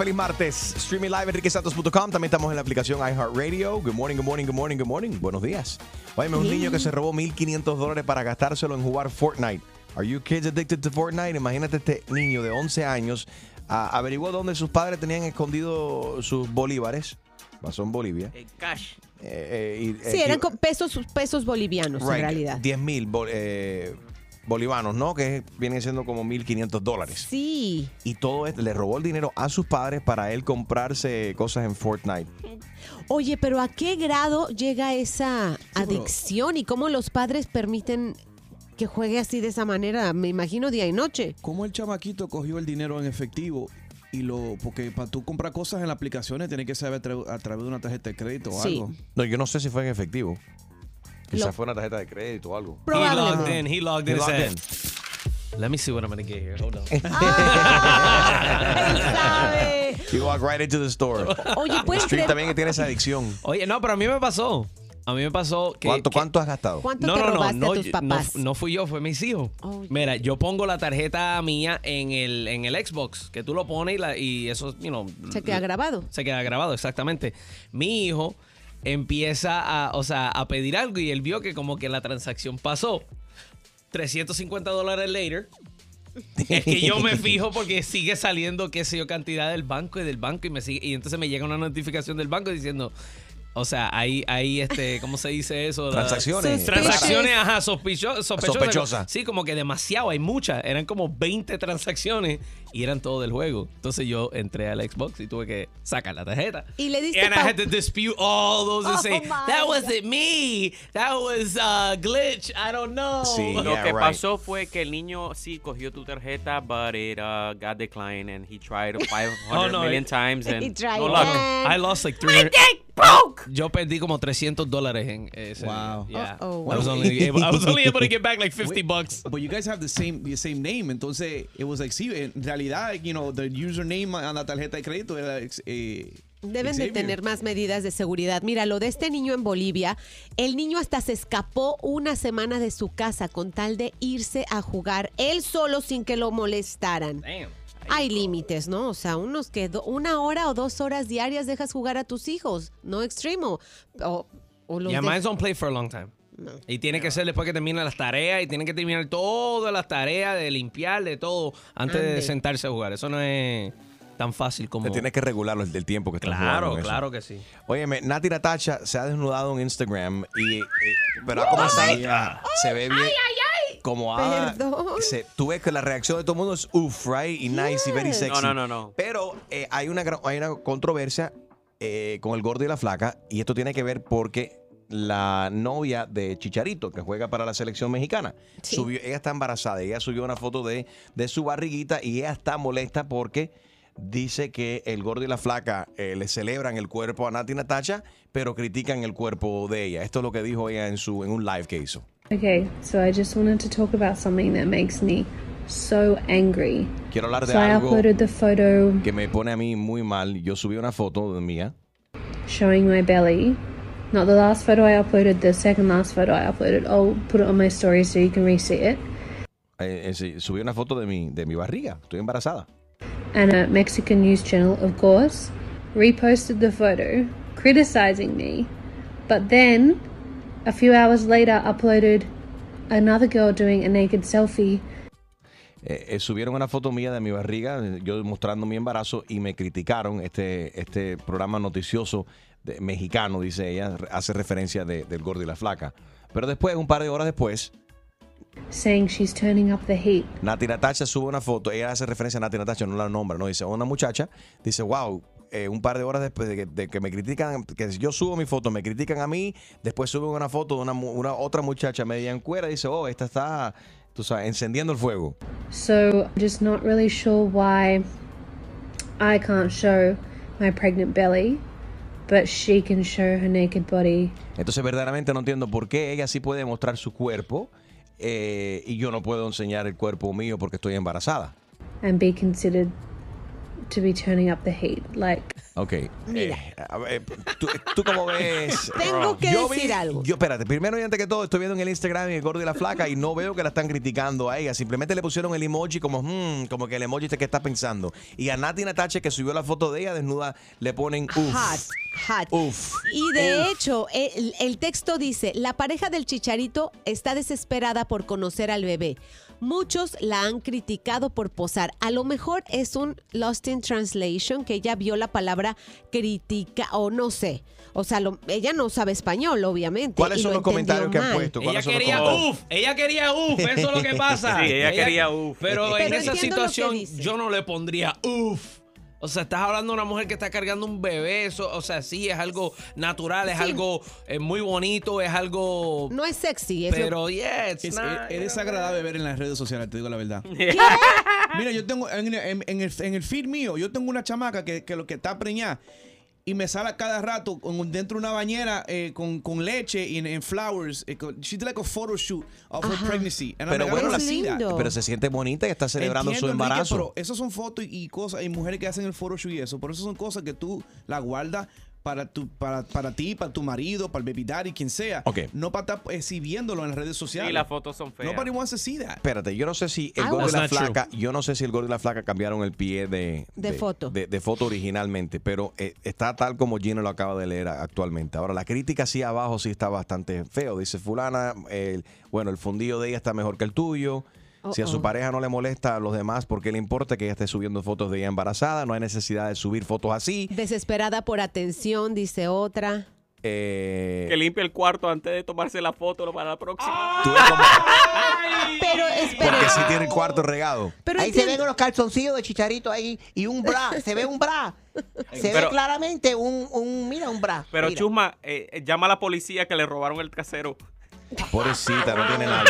Feliz martes. Streaming live enriquesantos.com. También estamos en la aplicación iHeartRadio. Good morning, good morning, good morning, good morning. Buenos días. Oye, un niño que se robó 1.500 dólares para gastárselo en jugar Fortnite. Are you kids addicted to Fortnite? Imagínate este niño de 11 años. ah, averiguó dónde sus padres tenían escondido sus bolívares. Pasó en Bolivia. Eh, cash. Eh, eh, y, Sí, eh, eran con pesos, pesos bolivianos en realidad. 10 mil bolivanos, ¿no? Que vienen siendo como 1.500 dólares. Sí. Y todo esto, le robó el dinero a sus padres para él comprarse cosas en Fortnite. Oye, pero ¿a qué grado llega esa adicción y cómo los padres permiten que juegue así de esa manera? Me imagino día y noche. ¿Cómo el chamaquito cogió el dinero en efectivo? Y lo, porque para tú comprar cosas en las aplicaciones tienes que saber a, tra- a través de una tarjeta de crédito o Sí. algo. No, yo no sé si fue en efectivo. Quizás Lo- fue una tarjeta de crédito o algo. He logged Probablemente. in. He logged He in. and logged said, Let me see what I'm gonna get here. Hold on. Él sabe. You walk right into the store. Oye, ¿puedes Street también que tiene esa adicción. Oye, no, pero a mí me pasó. A mí me pasó que. ¿Cuánto, que- ¿Cuánto has gastado? cuánto no, te no, no, robaste no, a tus papás? no, no fui yo, fue mis hijos. Oh, Mira, yo pongo la tarjeta mía en el, en el Xbox, que tú lo pones y, la- y eso, you know, Se queda grabado. se queda grabado, exactamente. Mi hijo empieza a, o sea, a pedir algo y él vio que como que la transacción pasó. 350 dólares later. Es que yo me fijo porque sigue saliendo, qué sé yo, cantidad del banco y del banco y me sigue, y entonces me llega una notificación del banco diciendo, o sea, hay, hay este, ¿cómo se dice eso? Transacciones. Transacciones, ajá, sospecho- sospechosas. Sospechosas. Sí, como que demasiado, hay muchas. Eran como 20 transacciones y eran todo del juego. Entonces yo entré al Xbox y tuve que sacar la tarjeta. Y le diste And I had to dispute all those and Oh say, my that wasn't me. That was a glitch. I don't know. Sí. Lo Yeah, que right. pasó fue que el niño sí cogió tu tarjeta, but it uh, got declined and he tried 500 Oh, no, million it- times and He tried no luck. I lost like 300. Broke. Yo perdí como 300 dólares en ese. Wow. Yeah. Uh-oh. I was only able, I was only able to get back like 50 bucks. But you guys have the same the same name, entonces it was like sí, en realidad, you know, the username on la tarjeta de crédito era eh, Deben de tener más medidas de seguridad. Mira, lo de este niño en Bolivia, el niño hasta se escapó una semana de su casa con tal de irse a jugar él solo sin que lo molestaran. Damn. Hay límites, ¿no? O sea, unos que do- una hora o dos horas diarias dejas jugar a tus hijos, no extremo. O, o los Yeah, de- mine don't play for a long time. Y tiene que ser después que terminen las tareas y tienen que terminar todas las tareas de limpiar, de todo, antes de sentarse a jugar. Eso no es tan fácil como... Te tienes que regularlo el del tiempo que estás jugando Claro, eso. claro que sí. Óyeme, Nati Natacha se ha desnudado en Instagram y, y- pero ha comenzado se ve bien como ha Perdón. se, tú ves que la reacción de todo el mundo es uff, right y nice y very sexy. No, no, no, no. Pero eh, hay una hay una controversia eh, con el gordo y la flaca y esto tiene que ver porque la novia de Chicharito que juega para la selección mexicana Sí. subió, ella está embarazada, ella subió una foto de, de su barriguita y ella está molesta porque dice que el gordo y la flaca eh, le celebran el cuerpo a Nati Natacha, pero critican el cuerpo de ella. Esto es lo que dijo ella en su en un live que hizo. Okay, so I just wanted to talk about something that makes me so angry. Quiero hablar de So I uploaded the photo que me pone a mí muy mal. Yo subí una foto de mía. showing my belly. Not the last photo I uploaded, the second last photo I uploaded. I'll put it on my story so you can re-see it. eh, eh, subí una foto de mi, de mi barriga. Estoy embarazada. And a Mexican news channel, of course, reposted the photo, criticizing me. But then, a few hours later, uploaded another girl doing a naked selfie Eh, eh, subieron una foto mía de mi barriga, eh, yo mostrando mi embarazo y me criticaron este, este programa noticioso de- mexicano, dice ella, hace referencia de- del gordo y la flaca. Pero después, un par de horas después, saying she's turning up the heat. Nati Natacha sube una foto, ella hace referencia a Nati Natacha, no la nombra, no dice, una muchacha, dice, wow, eh, un par de horas después de que, de que me critican, que yo subo mi foto, me critican a mí, después suben una foto de una, una otra muchacha media en cuera, dice, oh, esta está, tú sabes, encendiendo el fuego. So I'm just not really sure why I can't show my pregnant belly, but she can show her naked body. Entonces verdaderamente no entiendo por qué ella sí puede mostrar su cuerpo eh, y yo no puedo enseñar el cuerpo mío porque estoy embarazada. and be considered to be turning up the heat. Like, Ok. Mira. eh, a ver, ¿tú, tú cómo ves? Tengo que Yo decir vi- algo. Yo, espérate, primero y antes que todo, estoy viendo en el Instagram el gordo y la flaca y no veo que la están criticando a ella. Simplemente le pusieron el emoji como, hmm, como que el emoji que está pensando. Y a Nati Natache, que subió la foto de ella desnuda, le ponen uff. Hot, hot. Uf. Y de hecho, el, el texto dice, la pareja del chicharito está desesperada por conocer al bebé. Muchos la han criticado por posar. A lo mejor es un Lost in Translation, que ella vio la palabra critica o no sé. O sea, lo- ella no sabe español, obviamente. ¿Cuáles son lo los comentarios que han puesto? Ella ¿Cuáles son los quería uff, ella quería uff, eso es lo que pasa. Sí, ella quería uf. Pero, Pero en esa situación yo no le pondría uff. O sea, estás hablando de una mujer que está cargando un bebé, eso, o sea, sí, es algo natural, es Sí. algo eh, muy bonito, es algo... No es sexy. Es lo- pero, yeah, it's Es, not, es desagradable ver en las redes sociales, te digo la verdad. ¿Qué? Mira, yo tengo en, en- en el, en el feed mío, yo tengo una chamaca que, que lo que está preñada y me sale a cada rato con- dentro de una bañera eh, con, con leche y en, en flowers. eh, con- she did like a photo shoot of her pregnancy. And Pero bueno, that. lindo. Pero se siente bonita y está celebrando Entiendo, su Enrique, embarazo. pero esas son fotos y, y cosas, y mujeres que hacen el photoshoot y eso. Por eso son cosas que tú la guardas para tu, para, para ti, para tu marido, para el baby daddy, quien sea. Ok. No para estar exhibiéndolo en las redes sociales. Y las fotos son feas. Nobody wants to see that. Espérate, yo no sé si el I gordo y la flaca, yo no sé si el gordo y la flaca cambiaron el pie de, De foto. de, de foto originalmente, pero eh, está tal como Gino lo acaba de leer actualmente. Ahora, la crítica sí abajo sí está bastante feo. Dice fulana, el- bueno, el fundido de ella está mejor que el tuyo. Si a su Uh-oh. pareja no le molesta a los demás, ¿por qué le importa que ella esté subiendo fotos de ella embarazada? No hay necesidad de subir fotos así. Desesperada por atención, dice otra. Eh, Que limpie el cuarto antes de tomarse la foto para la próxima. tú ves como- Pero espera. porque si tiene el cuarto regado. Pero ahí se ven los calzoncillos de chicharito ahí y un bra, se ve un bra. Se ve claramente un, un, mira, un bra. Pero mira. Chusma, eh, eh, llama a la policía que le robaron el trasero. Pobrecita, no tiene nada.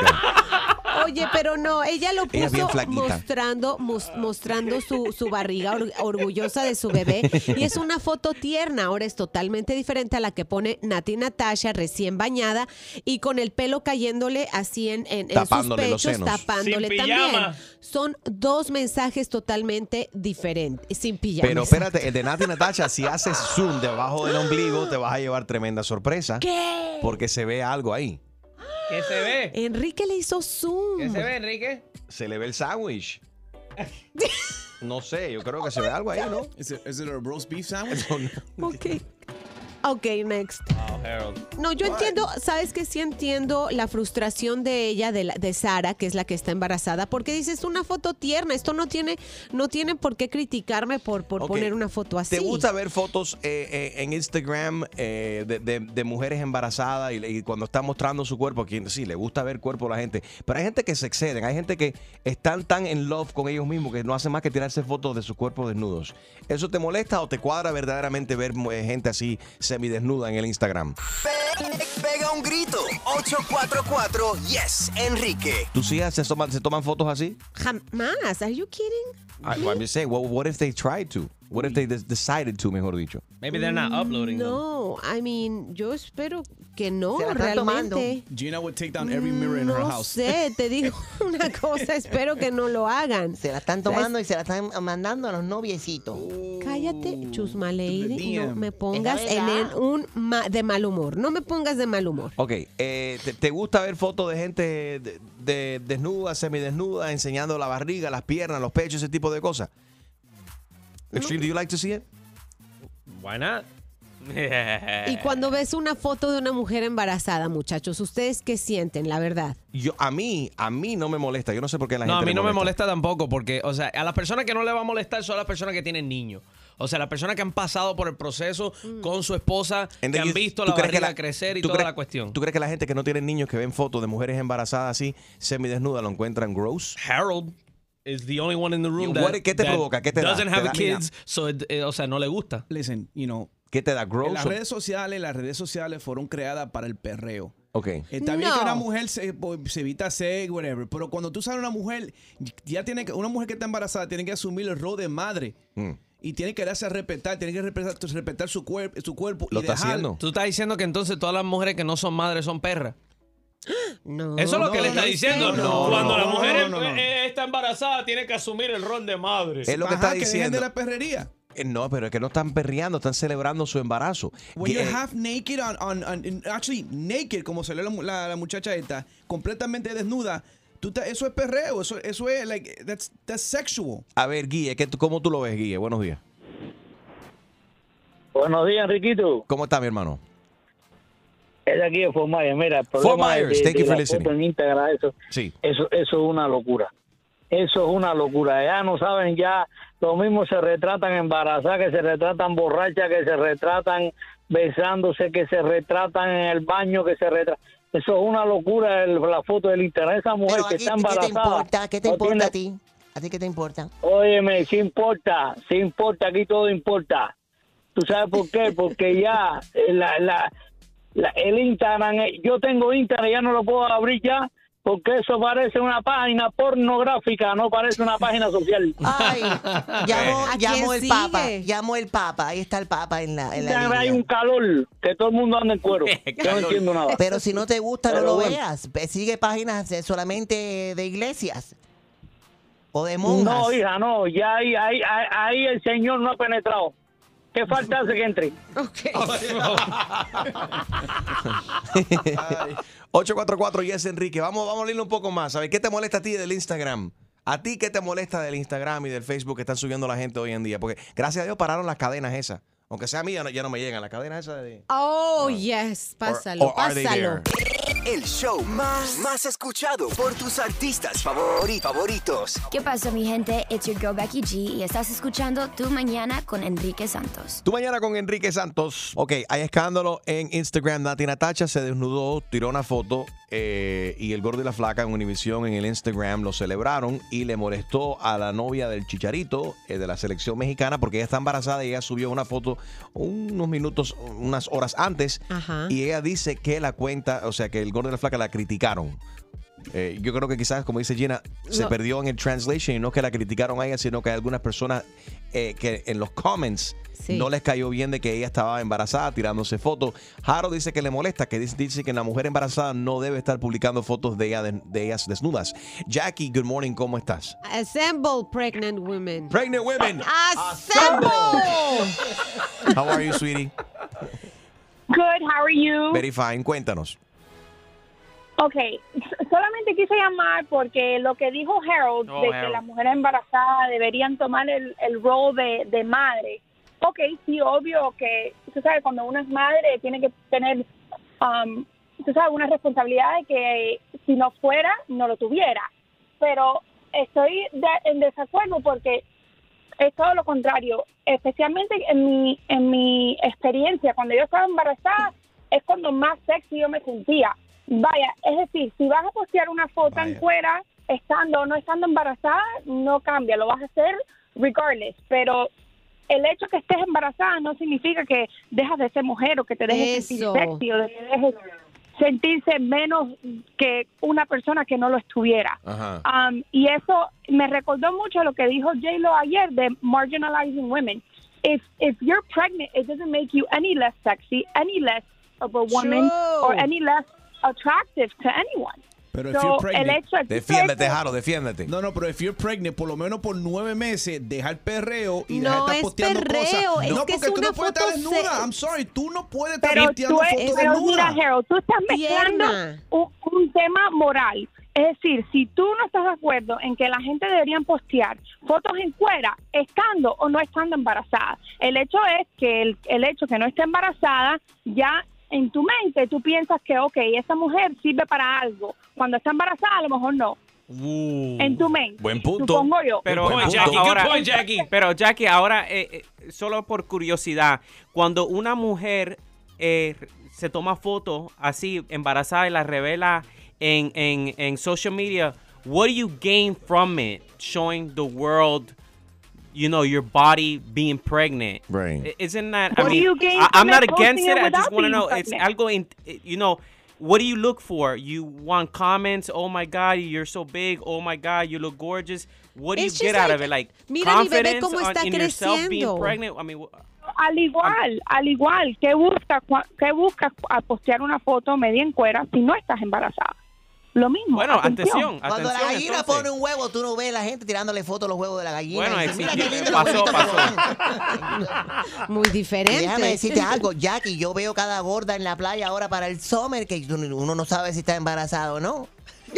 Oye, pero no, ella lo puso mostrando, mos- mostrando su, su barriga or- orgullosa de su bebé. Y es una foto tierna. Ahora es totalmente diferente a la que pone Nati Natasha recién bañada y con el pelo cayéndole así en, en- en sus los pechos, tapándole Sin también. pijama. Son dos mensajes totalmente diferentes, sin pijama. Pero espérate, el de Nati Natacha, si haces zoom debajo del ombligo, te vas a llevar tremenda sorpresa. ¿Qué? Porque se ve algo ahí. ¿Qué se ve? Enrique le hizo zoom. ¿Qué se ve, Enrique? Se le ve el sándwich. No sé, yo creo que se ve algo ahí, ¿no? Is it, is it a roast beef sandwich? Ok. Ok, next. No, yo entiendo, sabes que sí entiendo la frustración de ella, de, la- de Sara, que es la que está embarazada, porque dices una foto tierna, esto no tiene, no tiene por qué criticarme por, por Ok. poner una foto así. ¿Te gusta ver fotos eh, eh, en Instagram eh, de, de- de mujeres embarazadas y, y cuando están mostrando su cuerpo? Quien sí, le gusta ver cuerpo a la gente. Pero hay gente que se exceden, hay gente que están tan en love con ellos mismos que no hacen más que tirarse fotos de sus cuerpos desnudos. ¿Eso te molesta o te cuadra verdaderamente ver eh, gente así semidesnuda en el Instagram? Pe- Pega un grito. 844 Yes, Enrique. ¿Tus hijas se toman, se toman fotos así? Jamás. Are you kidding? I, I'm just saying, what, what if they tried to? What if they decided to, mejor dicho? Maybe they're not uploading them. No, I mean, yo espero que no, realmente. Gina would take down every mirror in her No house. sé, te digo una cosa, espero que no lo hagan. Se la están tomando y se la están mandando a los noviecitos. Cállate, chusma lady, no me pongas en el- un ma- de mal humor. No me pongas de mal humor. Ok, eh, ¿te, te gusta ver fotos de gente de, de- desnuda, semidesnuda, enseñando la barriga, las piernas, los pechos, ese tipo de cosas? Extreme, do you like to see it? Why not? Y cuando ves una foto de una mujer embarazada, muchachos, ¿ustedes qué sienten, la verdad? Yo, a mí, a mí no me molesta. Yo no sé por qué a la No, a gente mí no me molesta tampoco, porque, o sea, a las personas que no le va a molestar son las personas que tienen niños. O sea, las personas que han pasado por el proceso con su esposa, And que han visto ¿tú la barriga crecer y tú toda crees- la cuestión. ¿Tú crees que la gente que no tiene niños que ven fotos de mujeres embarazadas así, semidesnudas, lo encuentran gross? Harold is the only one in the room that, ¿qué te that provoca? ¿Qué te da? doesn't ¿Te have da- kids, so it- eh, o sea, no le gusta. Listen, you know, ¿Qué te da gross? en las redes sociales, las redes sociales fueron creadas para el perreo. Ok. Está bien No. que una mujer se, se evita sex, whatever, pero cuando tú sabes una mujer, ya tiene que, una mujer que está embarazada tiene que asumir el rol de madre. Mm. Y tiene que darse a respetar, tiene que respetar, respetar su, cuerpo su cuerpo. Lo y está dejar- haciendo. Tú estás diciendo que entonces todas las mujeres que no son madres son perras. No. Eso es lo No, que le está diciendo. no, Cuando no, la mujer no, no, no. eh, está embarazada, tiene que asumir el rol de madre. Es lo que Ajá, está diciendo. de la perrería. Eh, No, pero es que no están perreando, están celebrando su embarazo. When you're half naked on, on, on- actually naked, como salió la, la- la muchacha esta, completamente desnuda, tú te- eso es perreo, eso, eso es like that's, that's sexual. A ver, Guille, ¿qué, ¿cómo tú lo ves, Guille? Buenos días. Buenos días, Enriquito. ¿Cómo está mi hermano? Es aquí de Fort Myers. Mira, el Fort Myers, de, thank de you for listening. en Instagram, eso, Sí. eso, eso es una locura. Eso es una locura. Ya no saben, ya lo mismo se retratan embarazadas, que se retratan borrachas, que se retratan besándose, que se retratan en el baño, que se retratan. Eso es una locura el- la foto del internet. Esa mujer Pero que aquí, está ¿qué te embarazada. importa? ¿Qué te no importa tiene- a ti? ¿A ti qué te importa? Óyeme, sí importa, sí importa, aquí todo importa. ¿Tú sabes por qué? Porque ya eh, la, la, la- el Instagram, eh, yo tengo Instagram, ya no lo puedo abrir ya, porque eso parece una página pornográfica, no parece una página social. Ay, llamó, ¿A llamó el sigue? Papa, llamó el Papa, ahí está el Papa en la, en la hay línea. un calor, que todo el mundo anda en cuero. Yo no entiendo nada. Pero si no te gusta, no lo bueno. veas. Ve- Sigue páginas solamente de iglesias o de monjas. No, hija, no, ya ahí, ahí, ahí, ahí el Señor no ha penetrado. ¿Qué falta hace que entre? Ok. 844 Yes Enrique. Vamos, vamos a leerlo un poco más. A ver, ¿qué te molesta a ti del Instagram? ¿A ti qué te molesta del Instagram y del Facebook que están subiendo la gente hoy en día? Porque gracias a Dios pararon las cadenas esas. Aunque sea a mí, ya no, ya no me llegan las cadenas esas de... Oh, yes. Pásalo, or are they pásalo. El show más, más escuchado por tus artistas favori- favoritos. ¿Qué pasa, mi gente? It's your girl Becky G y estás escuchando Tu Mañana con Enrique Santos. Tu mañana con Enrique Santos. Ok, hay escándalo en Instagram. Nati Natacha se desnudó, tiró una foto eh, y el gordo y la flaca en Univision en el Instagram lo celebraron y le molestó a la novia del Chicharito eh, de la selección mexicana porque ella está embarazada y ella subió una foto unos minutos, unas horas antes Ajá. y ella dice que la cuenta, o sea, que el gordo y la flaca la criticaron. Eh, yo creo que quizás, como dice Gina, se No. perdió en el translation y no que la criticaron a ella, sino que hay algunas personas eh, que en los comments Sí. no les cayó bien de que ella estaba embarazada tirándose fotos. Jaro dice que le molesta, que dice, dice que la mujer embarazada no debe estar publicando fotos de, ella, de, de ellas desnudas. Jackie, good morning, ¿cómo estás? Assemble pregnant women. Pregnant women. Assemble. How are you, sweetie? Good, how are you? Very fine. Cuéntanos. Ok, solamente quise llamar porque lo que dijo Harold Oh, de que las mujeres embarazadas deberían tomar el, el rol de, de madre. Ok, sí, obvio que, tú sabes, cuando uno es madre tiene que tener, um, tú sabes, una responsabilidad de que si no fuera, no lo tuviera. Pero estoy de- en desacuerdo porque es todo lo contrario. Especialmente en mi, en mi experiencia, cuando yo estaba embarazada, es cuando más sexy yo me sentía. Vaya, es decir, si vas a postear una foto en fuera, estando o no estando embarazada, no cambia, lo vas a hacer regardless. Pero el hecho que estés embarazada no significa que dejas de ser mujer o que te dejes sentir sexy o de que dejes sentirse menos que una persona que no lo estuviera. Ajá. Um, y eso me recordó mucho lo que dijo J-Lo ayer de marginalizing women. If, if you're pregnant, it doesn't make you any less sexy, any less of a woman, True. or any less attractive to anyone. Pero if So, el hecho de Defiéndete, Jaro, defiéndete. no, no, pero if you're pregnant, por lo menos por nueve meses, dejar perreo y No dejar estar es posteando perreo, cosas. es no, que porque es tú una no puedes estar foto desnuda. se- I'm sorry, tú no puedes estar pero posteando fotos pero desnuda. mira, Harold, tú estás mezclando un, un tema moral. Es decir, si tú no estás de acuerdo en que la gente deberían postear fotos en cuera, estando o no estando embarazada, el hecho es que el, el hecho que no esté embarazada, ya en tu mente tú piensas que, ok, esa mujer sirve para algo. Cuando está embarazada, a lo mejor no. en tu mente. Buen punto. Supongo yo. Pero Buen punto. Jackie, ahora, point, Jackie. pero Jackie, ahora eh, eh, solo por curiosidad, cuando una mujer eh, se toma fotos así embarazada y la revela en, en, en social media, what do you gain from it? Showing the world, you know, your body being pregnant. Right. Isn't that? What I do mean, you gain I, I'm not against it. it I just want to being know. It's pregnant? algo in, you know. What do you look for? You want comments? Oh my God, you're so big. Oh my God, you look gorgeous. What do It's you get just out of it? Like mira mi bebé confidence cómo on- está in yourself being pregnant. I mean, Al igual, al igual, ¿qué buscas qué buscas al postear una foto media en cuera si no estás embarazada? Lo mismo. bueno, atención, Cuando la gallina entonces. pone un huevo, tú no ves la gente tirándole fotos a los huevos de la gallina. Bueno, y dice, existe- Mira qué lindo pasó, los pasó. van". Muy diferente. déjame decirte algo, Jackie, yo veo cada gorda en la playa ahora para el summer que uno no sabe si está embarazada o no.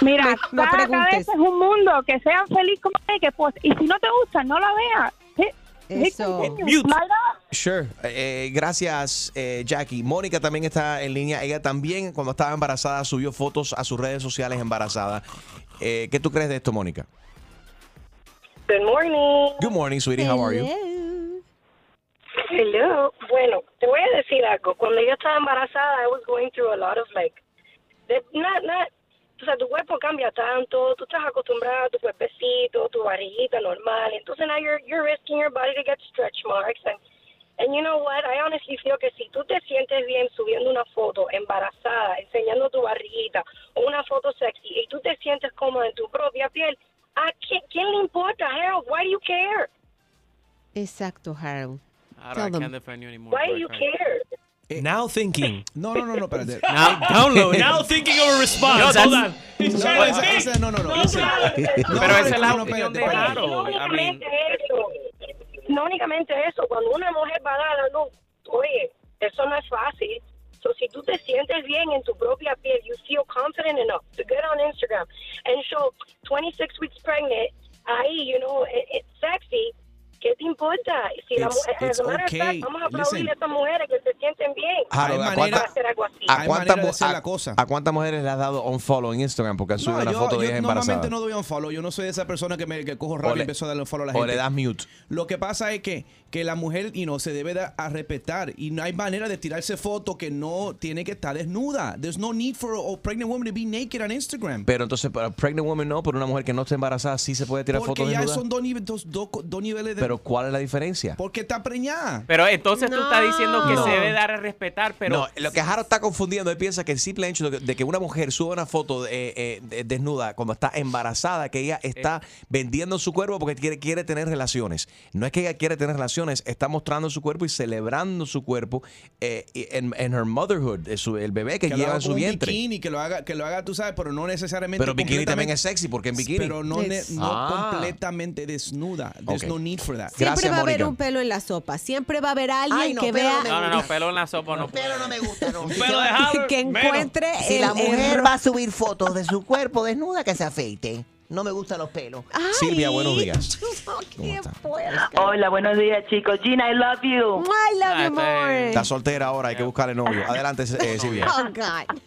Mira, No- no cada preguntes. cabeza es un mundo, que sean feliz como que pues, y si no te gusta, no la veas. Eso. Mute. Sure. Eh, gracias, eh, Jackie. Mónica también está en línea. Ella también, cuando estaba embarazada, subió fotos a sus redes sociales embarazada. Eh, ¿Qué tú crees de esto, Mónica? Good morning. Good morning, sweetie. How are you? Hello. Bueno, te voy a decir algo. Cuando yo estaba embarazada, I was going through a lot of like, not, not, o sea, tu cuerpo cambia tanto, tú estás acostumbrada a tu cuerpecito, tu barriguita normal, entonces now you're, you're risking your body to get stretch marks and, and you know what, I honestly feel que si tú te sientes bien subiendo una foto embarazada, enseñando tu barriguita, o una foto sexy, y tú te sientes cómoda en tu propia piel, ¿a quién, quién le importa, Harold? Why do you care? Exacto, Harold. I, don't, I can't defend you anymore. Why do you Craig. Care? Now thinking. No, no, no, no, espérate. Now, download. Now thinking of a response. Yo, Hold on. No, to esa- esa- no, no, no. listen. Pero No, esa es la no, opinión de. Harold. I No mean, únicamente eso, no únicamente eso, cuando una mujer va a dar a luz, oye, eso no es fácil. So, si tú te sientes bien en tu propia piel, you feel confident enough to get on Instagram and show 26 weeks pregnant, ahí, you know, it, it's sexy. ¿Qué te importa? Si la mujer, it's okay. fact, vamos a aplaudir a estas mujeres que se sienten bien. ¿a cuánta- hacer algo así. ¿A cuántas, de mu- hacer a- la cosa. ¿A cuántas mujeres le has dado un follow en Instagram porque has subido No, una yo, foto de yo ella embarazada? normalmente no doy un follow. Yo no soy esa persona que me que cojo O le- y empiezo a darle un follow a la o gente. le das mute. Lo que pasa es que, que la mujer y no se debe dar a respetar y no hay manera de tirarse foto que no tiene que estar desnuda. There's no need for a pregnant woman to be naked on Instagram. Pero entonces, para pregnant woman no, pero una mujer que no está embarazada sí se puede tirar Porque fotos ya desnuda. son dos, nive- dos- dos- dos niveles de... Pero ¿cuál es la diferencia? porque está preñada. pero entonces tú estás diciendo que No. se debe dar a respetar, pero no, lo que Harold está confundiendo, él piensa que el simple hecho de que, una mujer suba una foto de, eh, de- desnuda cuando está embarazada, que ella está vendiendo su cuerpo porque quiere, quiere tener relaciones. No es que ella quiere tener relaciones, está mostrando su cuerpo y celebrando su cuerpo eh, en, en her motherhood, eh, su- el bebé que, lleva en su vientre. bikini, que lo haga, que lo haga, tú sabes, pero no necesariamente. Pero bikini también es sexy, porque en bikini. Pero no, no Ah. completamente desnuda. There's no need for that. Siempre Gracias, va a haber Mónica. un pelo en la sopa. Siempre va a haber alguien Ay, no, que vea no no, no, pelo en la sopa no. Pero no me gusta, no. Se de que menos. encuentre si el la mujer error. va a subir fotos de su cuerpo desnuda, que se afeite. No me gustan los pelos. Ay, Silvia, buenos días. está? puerca. Hola, buenos días, chicos. Gina, I love you. I love Ah, you more. Está soltera ahora, hay que buscarle novio. Adelante, eh, Silvia. Oh, God.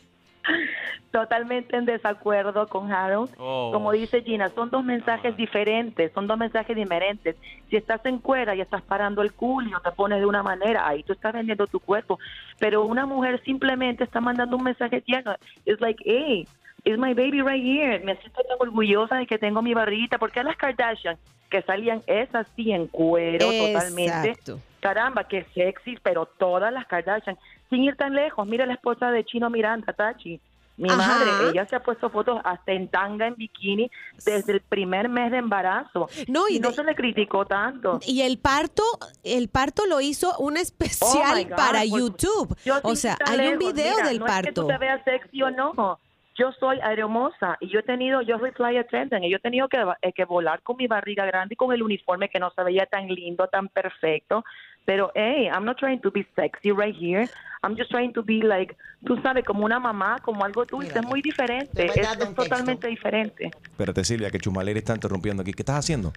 Totalmente en desacuerdo con Harold. Oh. Como dice Gina, son dos mensajes diferentes, son dos mensajes diferentes. Si estás en cuera y estás parando el culo y te pones de una manera, ahí tú estás vendiendo tu cuerpo. Pero una mujer simplemente está mandando un mensaje tierno. Es like, hey, it's my baby right here. Me siento tan orgullosa de que tengo mi barriguita. Porque las Kardashian, que salían esas sí en cuero totalmente. Exacto. Caramba, qué sexy, pero todas las Kardashian, sin ir tan lejos, mira la esposa de Chino Miranda, Tachi. Mi Ajá. madre, ella se ha puesto fotos hasta en tanga, en bikini, desde el primer mes de embarazo. No, y y no de- se le criticó tanto. Y el parto, el parto lo hizo un especial Oh God, para pues, YouTube. Yo O sea, hay un video mira, del no Es que parto. tú te veas sexy o no. Yo soy aeromoza y yo he tenido, yo soy fly attendant y yo he tenido que, eh, que volar con mi barriga grande y con el uniforme que no se veía tan lindo, tan perfecto. Pero, hey, I'm not trying to be sexy right here. I'm just trying to be like, tú sabes, como una mamá, como algo dulce. Es muy diferente. Es, es totalmente diferente. Espérate, Silvia, que Chumaleri está interrumpiendo aquí. ¿Qué estás haciendo?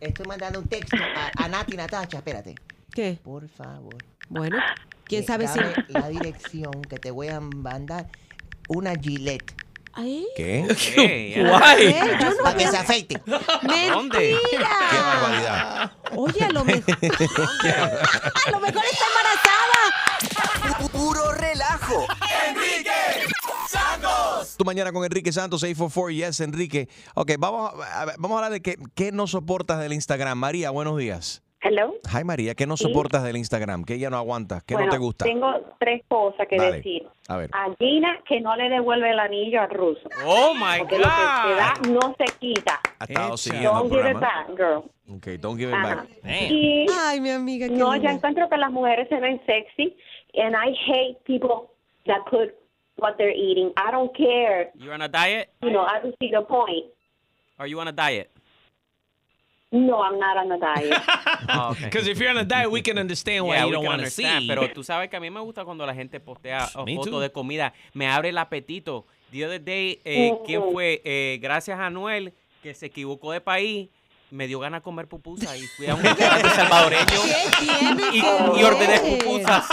Estoy mandando un texto a, a Nati Natacha. Espérate. ¿Qué? Por favor. Bueno, quién sabe si. la dirección que te voy a mandar. Una Gillette. ¿Qué? ¿Qué? Guay. ¿Eh? Yo no Para que se afeite. ¿Dónde? ¡Qué barbaridad! Oye, a lo mejor, a lo mejor está embarazada. Puro relajo Tu mañana con Enrique Santos, 844 Yes, Enrique. Ok, vamos a, a ver, vamos a hablar de qué, qué no soportas del Instagram. María, buenos días. Hello. Hi, María, ¿qué no Sí. soportas del Instagram? ¿Qué ya no aguantas? ¿Qué Bueno, no te gusta? Tengo tres cosas que Dale. decir. A ver. A Gina que no le devuelve el anillo al ruso. Oh my Porque lo que se da God. no se quita. Ha estado siguiendo Don't give it back, girl. Ok, don't give it Ajá. back. Y Ay, mi amiga. no, linda. yo encuentro que las mujeres se ven sexy and I hate people that put what they're eating. I don't care. You on a diet? You know, I don't see the point. Are you on a diet? No, I'm not on a diet. Oh, okay. Because if you're on a diet, we can understand why Yeah, you we don't can want to see. understand, Pero tú sabes que a mí me gusta cuando la gente postea oh, Me fotos de comida. Me abre el apetito. The other day, eh, ¿quién Ujú. fue? Eh, gracias a Noel, que se equivocó de país, me dio ganas de comer pupusa y fui a un restaurante salvadoreño ¿Qué tiene y, y ordené pupusas.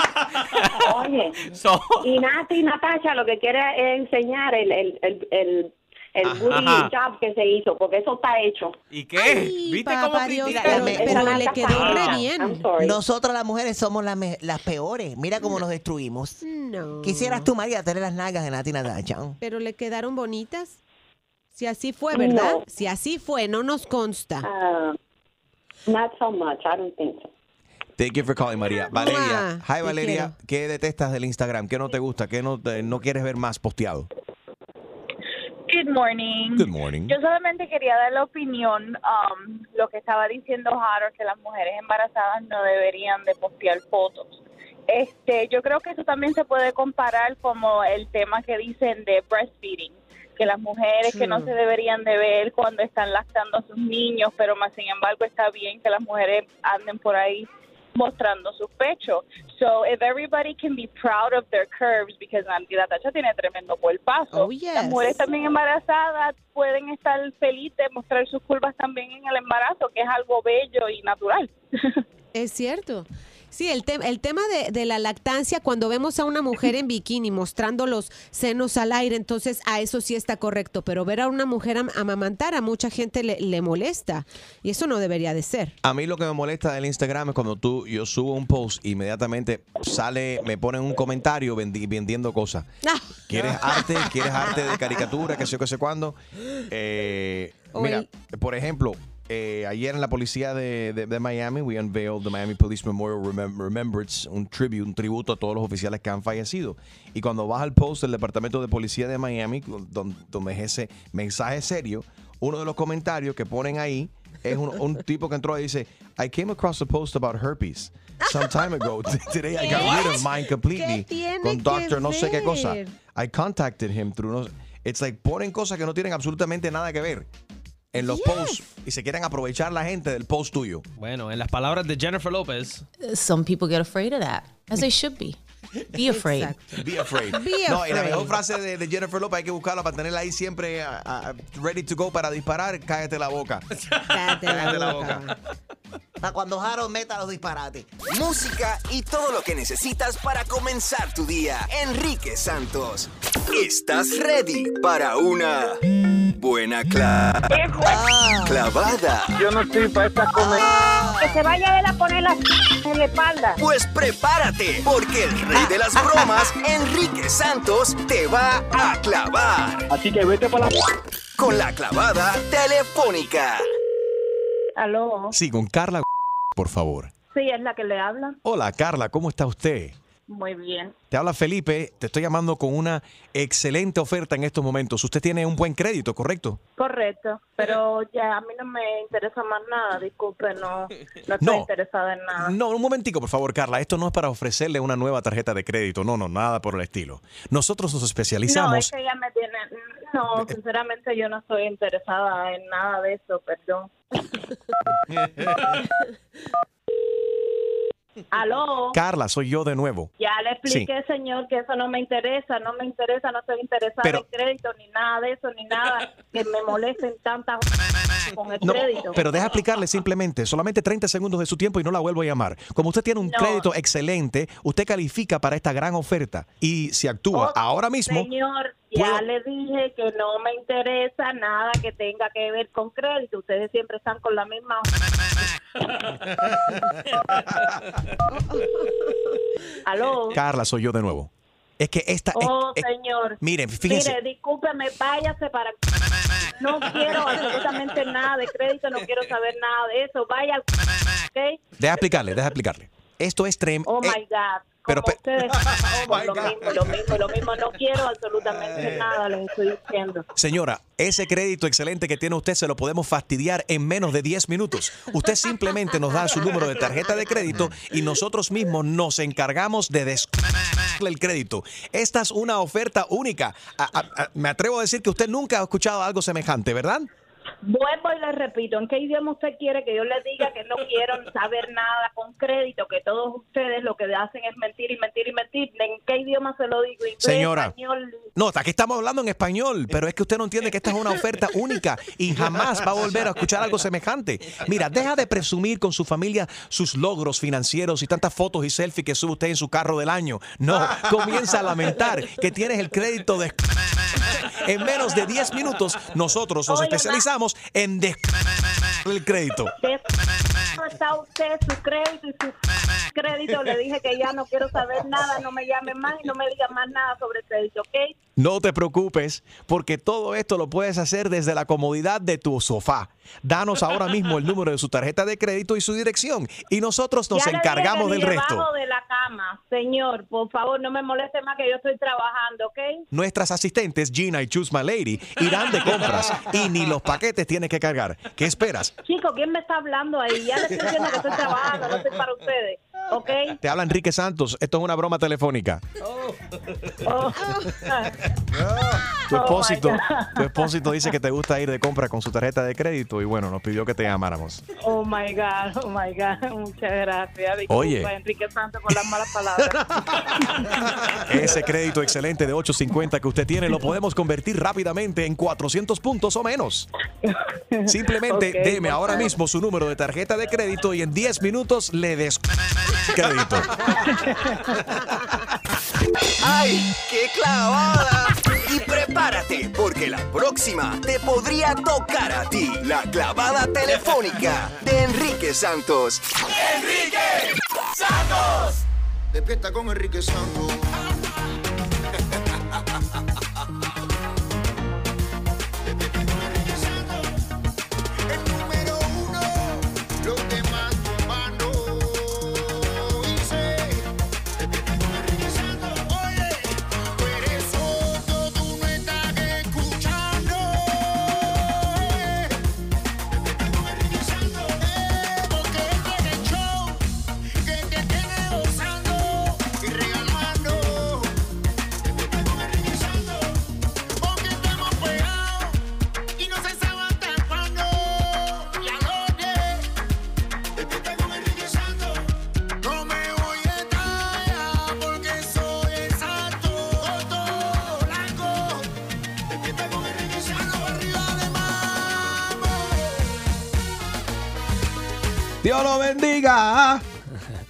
Oye, So, y Nati y Natasha lo que quiere es enseñar el, el, el, el, el Ajá. booty job que se hizo, porque eso está hecho. ¿Y qué? Ay, ¿Viste cómo critica? pero, le quedó re Ah, bien. I'm sorry. Nosotras las mujeres somos las, las peores. Mira cómo nos destruimos. No. Quisieras tú, María, tener las nalgas de Nati Natacha. Pero le quedaron bonitas. Si así fue, ¿verdad? No. Si así fue, no nos consta. Uh, not so much. I don't think so. Thank you for calling, María. Valeria. Hi, Valeria. ¿Qué detestas del Instagram? ¿Qué no te gusta? ¿Qué no, te- no quieres ver más posteado? Good morning. Good morning. Yo solamente quería dar la opinión, um, lo que estaba diciendo Harold, que las mujeres embarazadas no deberían de postear fotos. Este, yo creo que eso también se puede comparar como el tema que dicen de breastfeeding, que las mujeres que no se deberían de ver cuando están lactando a sus niños, pero más sin embargo está bien que las mujeres anden por ahí mostrando sus pechos. So if everybody can be proud of their curves, because Nancy Tacha tiene tremendo cuerpazo. Oh, yes. Las mujeres también embarazadas pueden estar felices de mostrar sus curvas también en el embarazo, que es algo bello y natural. Es cierto. Sí, el, te- el tema de, de la lactancia, cuando vemos a una mujer en bikini mostrando los senos al aire, entonces a eso sí está correcto, pero ver a una mujer am- amamantar a mucha gente le, le molesta y eso no debería de ser. A mí lo que me molesta del Instagram es cuando tú, yo subo un post, inmediatamente sale, me ponen un comentario vendi- vendiendo cosas. Ah, ¿Quieres arte? ¿Quieres arte de caricatura? ¿Qué sé yo, qué sé cuándo? Eh, mira, el- por ejemplo, eh, ayer en la policía de, de- de Miami, we unveiled the Miami Police Memorial Remem- Remembrance, un tribute, un tributo a todos los oficiales que han fallecido. Y cuando vas al post del Departamento de Policía de Miami, donde, donde es ese mensaje serio, uno de los comentarios que ponen ahí es un, un tipo que entró y dice, I came across a post about herpes. Some time ago. Today I got rid of mine completely. ¿Qué tiene Con doctor no sé qué cosa. I contacted him through no, It's like ponen cosas que no tienen absolutamente nada que ver en los posts y se quieren aprovechar la gente del post tuyo. Bueno, en las palabras de Jennifer Lopez. Some people get afraid of that, as they should be. Be afraid. Be afraid. Be no, y la afraid. mejor frase de, de Jennifer Lopez hay que buscarla para tenerla ahí siempre ah, ah, ready to go para disparar. Cállate la boca. Cállate Cállate la boca. Para cuando Harold meta los disparates. Música y todo lo que necesitas para comenzar tu día. Enrique Santos. ¿Estás ready para una buena cla- clavada? Yo no estoy para esta comedia. Que se vaya a él a poner la en la espalda. Pues prepárate, porque el rey de las bromas, Enrique Santos, te va a clavar. Así que vete para la... Con la clavada telefónica. Aló. Sí, con Carla, por favor. Sí, es la que le habla. Hola, Carla, ¿cómo está usted? Muy bien. Te habla Felipe, te estoy llamando con una excelente oferta en estos momentos. Usted tiene un buen crédito, ¿correcto? Correcto, pero ya a mí no me interesa más nada, disculpe, no, no estoy No. interesada en nada. No, un momentico, por favor, Carla. Esto no es para ofrecerle una nueva tarjeta de crédito. No, no, nada por el estilo. Nosotros nos No, es especializamos. que ya me tiene... No, sinceramente yo no estoy interesada en nada de eso, perdón. Aló. Carla, soy yo de nuevo. Ya le expliqué, señor, que eso no me interesa, no me interesa, no estoy interesada Pero- en crédito, ni nada de eso, ni nada que me molesten tantas con el No, crédito. pero deja explicarle simplemente, solamente 30 segundos de su tiempo y no la vuelvo a llamar. Como usted tiene un No. crédito excelente, usted califica para esta gran oferta y si actúa ahora mismo, Señor, ya puedo- le dije que no me interesa nada que tenga que ver con crédito. Ustedes siempre están con la misma. Aló. Carla, soy yo de nuevo. Es que esta... es- Oh, es- señor. miren, fíjense. Mire, discúlpeme, váyase para. No quiero absolutamente nada de crédito, no quiero saber nada de eso. Vaya al. ¿Ok? Deja explicarle, deja explicarle. Esto es trem... Oh eh, my God. Pero Como pe- ustedes. Oh, lo mismo, lo mismo, lo mismo. No quiero absolutamente nada, les estoy diciendo. Señora, ese crédito excelente que tiene usted se lo podemos fastidiar en menos de 10 minutos. Usted simplemente nos da su número de tarjeta de crédito y nosotros mismos nos encargamos de des el crédito. Esta es una oferta única. A- a- a- me atrevo a decir que usted nunca ha escuchado algo semejante, ¿verdad? Vuelvo y le repito, ¿en qué idioma usted quiere que yo le diga que no quiero saber nada con crédito, que todos ustedes lo que hacen es mentir y mentir y mentir? ¿En qué idioma se lo digo? ¿Inglés, Señora. español? No, aquí estamos hablando en español, pero es que usted no entiende que esta es una oferta única y jamás va a volver a escuchar algo semejante. Mira, deja de presumir con su familia sus logros financieros y tantas fotos y selfies que sube usted en su carro del año. No, comienza a lamentar que tienes el crédito de... En menos de 10 minutos, nosotros nos Oye, especializamos en des... el crédito. ¿Qué está usted, su crédito y su crédito? Le dije que ya no quiero saber nada, no me llame más y no me diga más nada sobre crédito, ¿ok? No te preocupes, porque todo esto lo puedes hacer desde la comodidad de tu sofá. Danos ahora mismo el número de su tarjeta de crédito y su dirección y nosotros nos Ya le dije encargamos que del resto. debajo de la cama, señor, por favor, no me moleste más que yo estoy trabajando, ¿ok? Nuestras asistentes Gina y Choose My Lady irán de compras y ni los paquetes tienes que cargar. ¿Qué esperas? Chico, ¿quién me está hablando ahí? Ya le estoy diciendo que estoy trabajando, no estoy para ustedes, ¿ok? Te habla Enrique Santos. Esto es una broma telefónica. Oh. Tu Oh, expósito, God. tu expósito dice que te gusta ir de compra con su tarjeta de crédito y bueno, nos pidió que te llamáramos. Oh my God, oh my God, muchas gracias. Disculpa, Oye. Enrique Santos por las malas palabras. Ese crédito excelente de 850 que usted tiene lo podemos convertir rápidamente en 400 puntos o menos. Simplemente Ok, deme ahora mismo su número de tarjeta de crédito y en 10 minutos le des crédito. ¡Ay, qué clavada! Y prepárate, porque la próxima te podría tocar a ti. La clavada telefónica de Enrique Santos. ¡Enrique Santos! Despierta con Enrique Santos.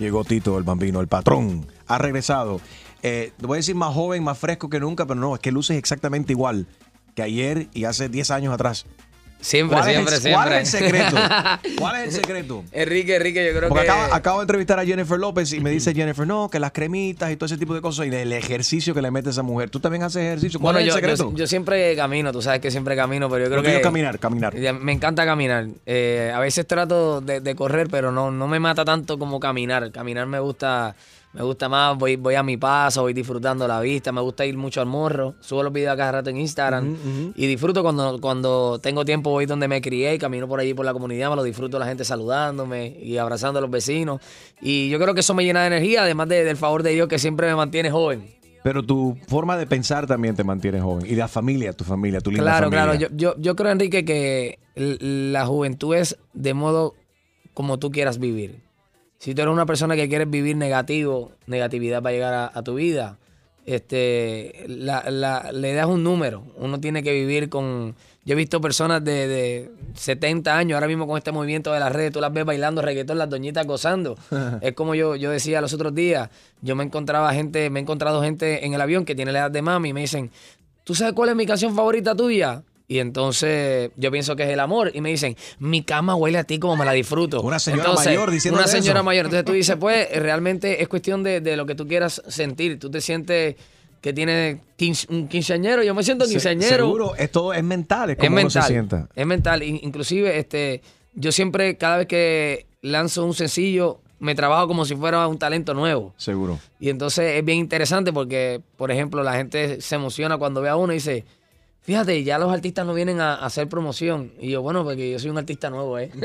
Llegó Tito, el bambino, el patrón. Ha regresado. Eh, voy a decir más joven, más fresco que nunca, pero no, es que luces exactamente igual que ayer y hace 10 años atrás. Siempre, ¿Cuál es siempre, el- siempre. ¿Cuál es el secreto? ¿Cuál es el secreto? Enrique, Enrique, yo creo Porque que... acabo, acabo de entrevistar a Jennifer López y me dice Jennifer, no, que las cremitas y todo ese tipo de cosas y el ejercicio que le mete esa mujer. ¿Tú también haces ejercicio? ¿Cuál Bueno, es yo, el secreto? yo, yo siempre camino, tú sabes que siempre camino, pero yo creo que... es caminar, caminar. Me encanta caminar. Eh, a veces trato de, de correr, pero no, no me mata tanto como caminar. Caminar me gusta, me gusta más, voy, voy a mi paso, voy disfrutando la vista, me gusta ir mucho al morro, subo los videos cada rato en Instagram y disfruto cuando, cuando tengo tiempo, voy donde me crié y camino por allí por la comunidad, me lo disfruto la gente saludándome y abrazando a los vecinos. Y yo creo que eso me llena de energía, además de- del favor de Dios que siempre me mantiene joven. Pero tu forma de pensar también te mantiene joven. Y la familia, tu familia, tu linda Claro, familia. claro. Yo, yo, yo creo, Enrique, que la juventud es de modo como tú quieras vivir. Si tú eres una persona que quieres vivir negativo, negatividad va a llegar a, a tu vida. Este, la, la, idea es un número. Uno tiene que vivir con. Yo he visto personas de, de 70 años, ahora mismo con este movimiento de las redes, tú las ves bailando reggaetón, las doñitas gozando. es como yo, yo decía los otros días, yo me encontraba gente, me he encontrado gente en el avión que tiene la edad de mami y me dicen, ¿tú sabes cuál es mi canción favorita tuya? Y entonces yo pienso que es el amor. Y me dicen, mi cama huele a ti como me la disfruto. Una señora Entonces, mayor diciéndole Una señora eso. mayor. Entonces tú dices, pues realmente es cuestión de, de lo que tú quieras sentir. Tú te sientes que tienes quince- un quinceañero. Yo me siento Se- quinceañero. Seguro, esto es mental, es Es como uno se mental. sienta. Es mental. In- Inclusive, este, yo siempre, cada vez que lanzo un sencillo, me trabajo como si fuera un talento nuevo. Seguro. Y entonces es bien interesante porque, por ejemplo, la gente se emociona cuando ve a uno y dice, fíjate, ya los artistas no vienen a, a hacer promoción. Y yo, bueno, porque yo soy un artista nuevo, ¿eh?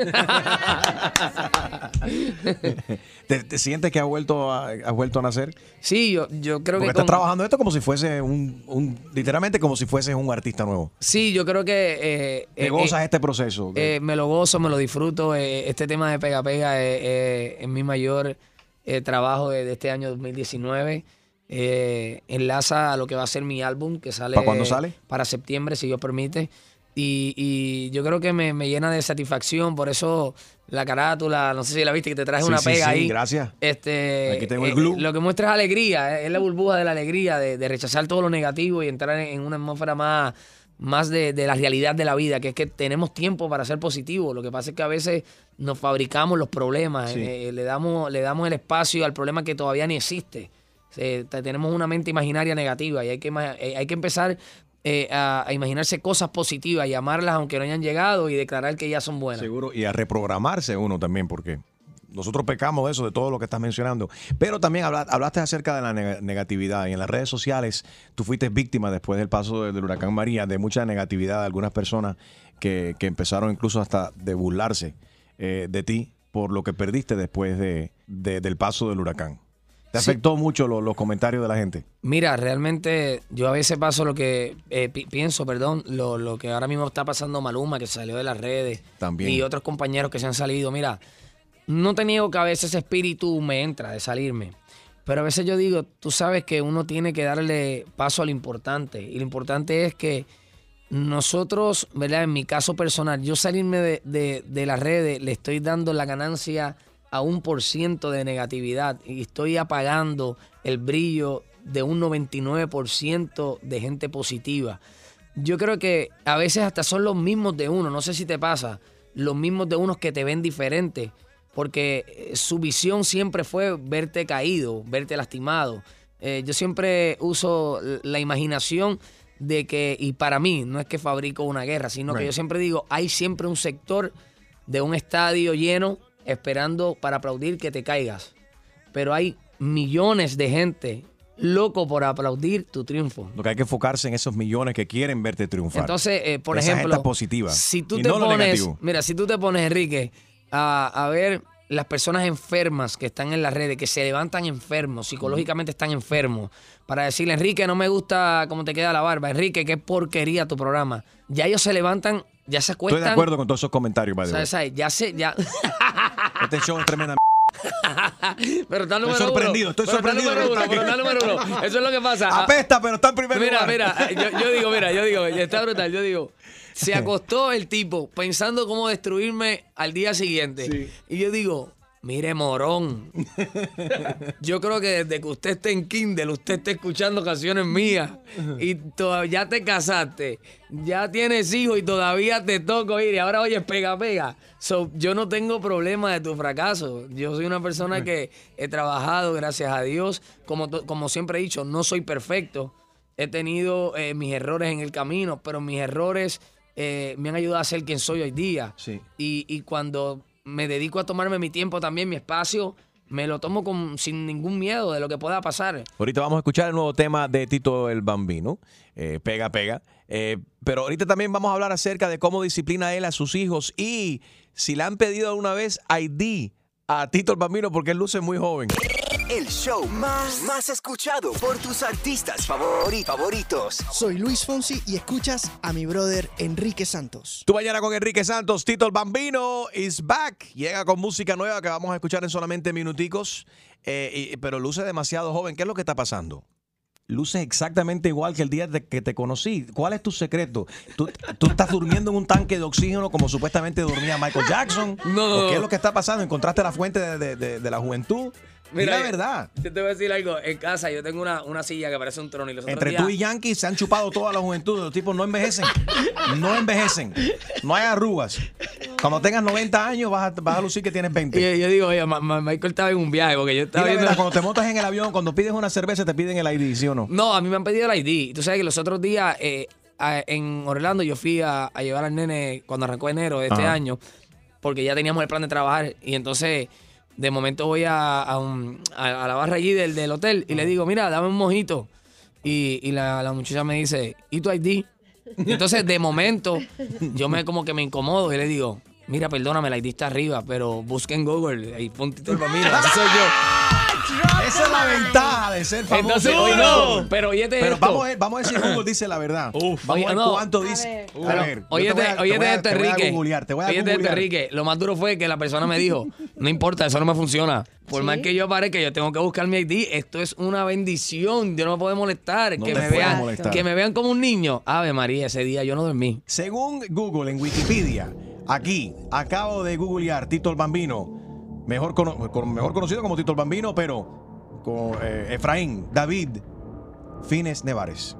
¿Te, te sientes que has vuelto a, has vuelto a nacer? Sí, yo, yo creo Porque que... estás con- trabajando esto como si fuese un, un- literalmente como si fueses un artista nuevo. Sí, yo creo que... eh, Te eh, gozas eh, este proceso. Me lo gozo, me lo disfruto. este tema de Pega Pega es mi mayor trabajo de, de este año 2019. Eh, enlaza a lo que va a ser mi álbum que sale. ¿Para cuándo sale? Para septiembre, si Dios permite. Y, y yo creo que me, me llena de satisfacción. Por eso la carátula, no sé si la viste, que te traje Sí, una sí, pega sí, ahí. gracias. Este, Aquí tengo el eh, glue. Lo que muestra es alegría, eh, es la burbuja de la alegría, de, de rechazar todo lo negativo y entrar en, en una atmósfera más, más de, de la realidad de la vida, que es que tenemos tiempo para ser positivos. Lo que pasa es que a veces nos fabricamos los problemas, eh, le, damos, le damos el espacio al problema que todavía ni existe. Tenemos una mente imaginaria negativa y hay que, eh, hay que empezar eh, a, imaginarse cosas positivas y amarlas aunque no hayan llegado y declarar que ya son buenas. Seguro. Y a reprogramarse uno también, porque nosotros pecamos de eso, de todo lo que estás mencionando. Pero también habla- hablaste acerca de la neg- negatividad. Y en las redes sociales tú fuiste víctima después del paso de- del huracán María de mucha negatividad de algunas personas que, que empezaron incluso hasta de burlarse eh, de ti por lo que perdiste después de, de- del paso del huracán. ¿Te Sí. afectó mucho lo- los comentarios de la gente? Mira, realmente yo a veces paso lo que eh, pi- pienso, perdón, lo, lo que ahora mismo está pasando Maluma, que salió de las redes, También. y otros compañeros que se han salido. Mira, no te niego que a veces ese espíritu me entra de salirme, pero a veces yo digo, tú sabes que uno tiene que darle paso a lo importante, y lo importante es que nosotros, ¿verdad? En mi caso personal, yo salirme de, de- de las redes, le estoy dando la ganancia a un por ciento de negatividad y estoy apagando el brillo de un 99% de gente positiva. Yo creo que a veces hasta son los mismos de uno, no sé si te pasa, los mismos de unos que te ven diferente, porque eh, su visión siempre fue verte caído, verte lastimado. Eh, yo siempre uso la imaginación de que, y para mí, no es que fabrico una guerra, sino que yo siempre digo, hay siempre un sector de un estadio lleno esperando para aplaudir que te caigas. Pero hay millones de gente loco por aplaudir tu triunfo. Lo que hay que enfocarse en esos millones que quieren verte triunfar. Entonces, eh, por Esa ejemplo, gente positiva. si tú y te no pones, mira, si tú te pones, Enrique, a, a ver las personas enfermas que están en las redes, que se levantan enfermos, psicológicamente están enfermos, para decirle, Enrique, no me gusta cómo te queda la barba, Enrique, qué porquería tu programa. Ya ellos se levantan, ya se acuestan. Estoy de acuerdo con todos esos comentarios, by the way. ¿sabes, sabes? Ya se, ya. Este show es tremenda pero está Estoy número sorprendido, uno. estoy Pero está sorprendido número de uno, pero está número uno. Eso es lo que pasa. Apesta, pero está en primer mira, lugar. Mira, yo, yo digo, mira, yo digo, está brutal, yo digo, se acostó el tipo pensando cómo destruirme al día siguiente. Y yo digo, mire, morón. Yo creo que desde que usted esté en Kindle, usted está escuchando canciones mías y todavía ya te casaste, ya tienes hijos y todavía te toco ir y ahora oyes pega pega. So, yo no tengo problema de tu fracaso. Yo soy una persona que he trabajado, gracias a Dios. Como, como siempre he dicho, no soy perfecto. He tenido eh, mis errores en el camino, pero mis errores eh, me han ayudado a ser quien soy hoy día. Sí. Y, y cuando me dedico a tomarme mi tiempo también, mi espacio, me lo tomo con, sin ningún miedo de lo que pueda pasar. Ahorita vamos a escuchar el nuevo tema de Tito el Bambino, eh, Pega Pega. Eh, pero ahorita también vamos a hablar acerca de cómo disciplina él a sus hijos y si le han pedido alguna vez ID a Tito el Bambino porque él luce muy joven. El show más, más escuchado por tus artistas favori- favoritos. Soy Luis Fonsi y escuchas a mi brother Enrique Santos. Tu mañana con Enrique Santos, Tito el Bambino is back. Llega con música nueva que vamos a escuchar en solamente minuticos, eh, y- pero luce demasiado joven. ¿Qué es lo que está pasando? Luce exactamente igual que el día de que te conocí. ¿Cuál es tu secreto? ¿Tú, tú estás durmiendo en un tanque de oxígeno como supuestamente dormía Michael Jackson? No. ¿O ¿Qué es lo que está pasando? ¿Encontraste la fuente de, de- de- de la juventud? Mira la verdad. Yo te voy a decir algo. En casa yo tengo una, una silla que parece un trono y los otros Entre días- tú y Yankee se han chupado toda la juventud. Los tipos no envejecen. No envejecen. No hay arrugas. Cuando tengas 90 años vas a, vas a lucir que tienes 20. Y yo, yo digo, oye, Ma- Ma- Michael estaba en un viaje porque yo estaba viendo... verdad, cuando te montas en el avión, cuando pides una cerveza, te piden el ID, ¿sí o no? No, a mí me han pedido el ID. Tú sabes que los otros días eh, a- en Orlando yo fui a, a llevar al nene cuando arrancó enero de este Ajá. año porque ya teníamos el plan de trabajar y entonces de momento voy a, a un- a- a la barra allí del, del hotel y le digo, mira, dame un mojito. Y, y la, la muchacha me dice, ¿y tu ID? Y entonces de momento yo me como que me incomodo y le digo, mira, perdóname, el ID está arriba, pero busca en Google, ahí puntito el bambino, así soy yo. Esa es la ventaja de ser famoso. Entonces, oye, no, pero oyete Pero esto. vamos a ver, vamos a ver si Google dice la verdad. vamos Oye, a ver no. cuánto A dice. ver. A ver, yo te Óyete, voy a- te óyete voy a- esto, te voy a Enrique. Óyete googlear. Enrique. Lo más duro fue que la persona me dijo, no importa, eso no me funciona. Por ¿Sí? más que yo pare que yo tengo que buscar mi ID, esto es una bendición. Yo no me puedo molestar. No que, me vean, molestar. que me vean como un niño. Ave María, ese día yo no dormí. Según Google en Wikipedia, aquí acabo de googlear Tito el Bambino, mejor, cono- con- mejor conocido como Tito el Bambino, pero con eh, Efraín David Fines Nevares.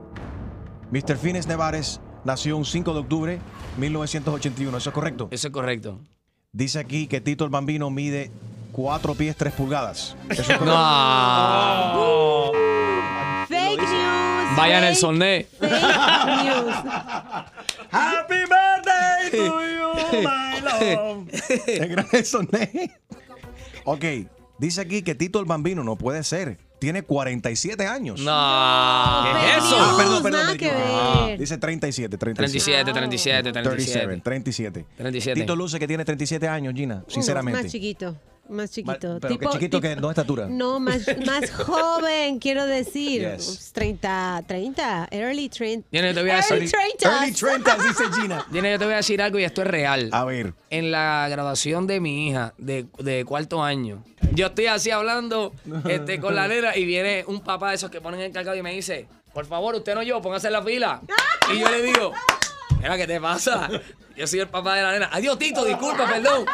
Mr. Fines Nevares nació un 5 de octubre 1981, ¿eso es correcto? Eso es correcto. Dice aquí que Tito el Bambino mide 4 pies 3 pulgadas. ¿Eso es correcto? No. Fake news. Vayan el. Fake news. Happy birthday to you, El gran. Ok, dice aquí que Tito el Bambino no puede ser. Tiene 47 años. No. ¿Qué es eso? Ah, perdón, perdón. nada que ver. Dice 37, 37. 37, 37, 37. 37. 37. Tito luce que tiene 37 años, Gina, sinceramente. Más chiquito. Más chiquito. Pero Tipo- que chiquito tipo- que no estatura. No, más, más joven, quiero decir. Yes. Pues 30, 30, early 30. Gina, yo te voy a decir. Early 30. Early 30, dice Gina. Gina, yo te voy a decir algo y esto es real. A ver. En la graduación de mi hija de, de cuarto año, yo estoy así hablando este, con la nena y viene un papá de esos que ponen el cargado y me dice, por favor, usted no yo, póngase en la fila. Y yo le digo, mira, ¿qué te pasa? Yo soy el papá de la nena. Adiós, Tito, disculpa, perdón.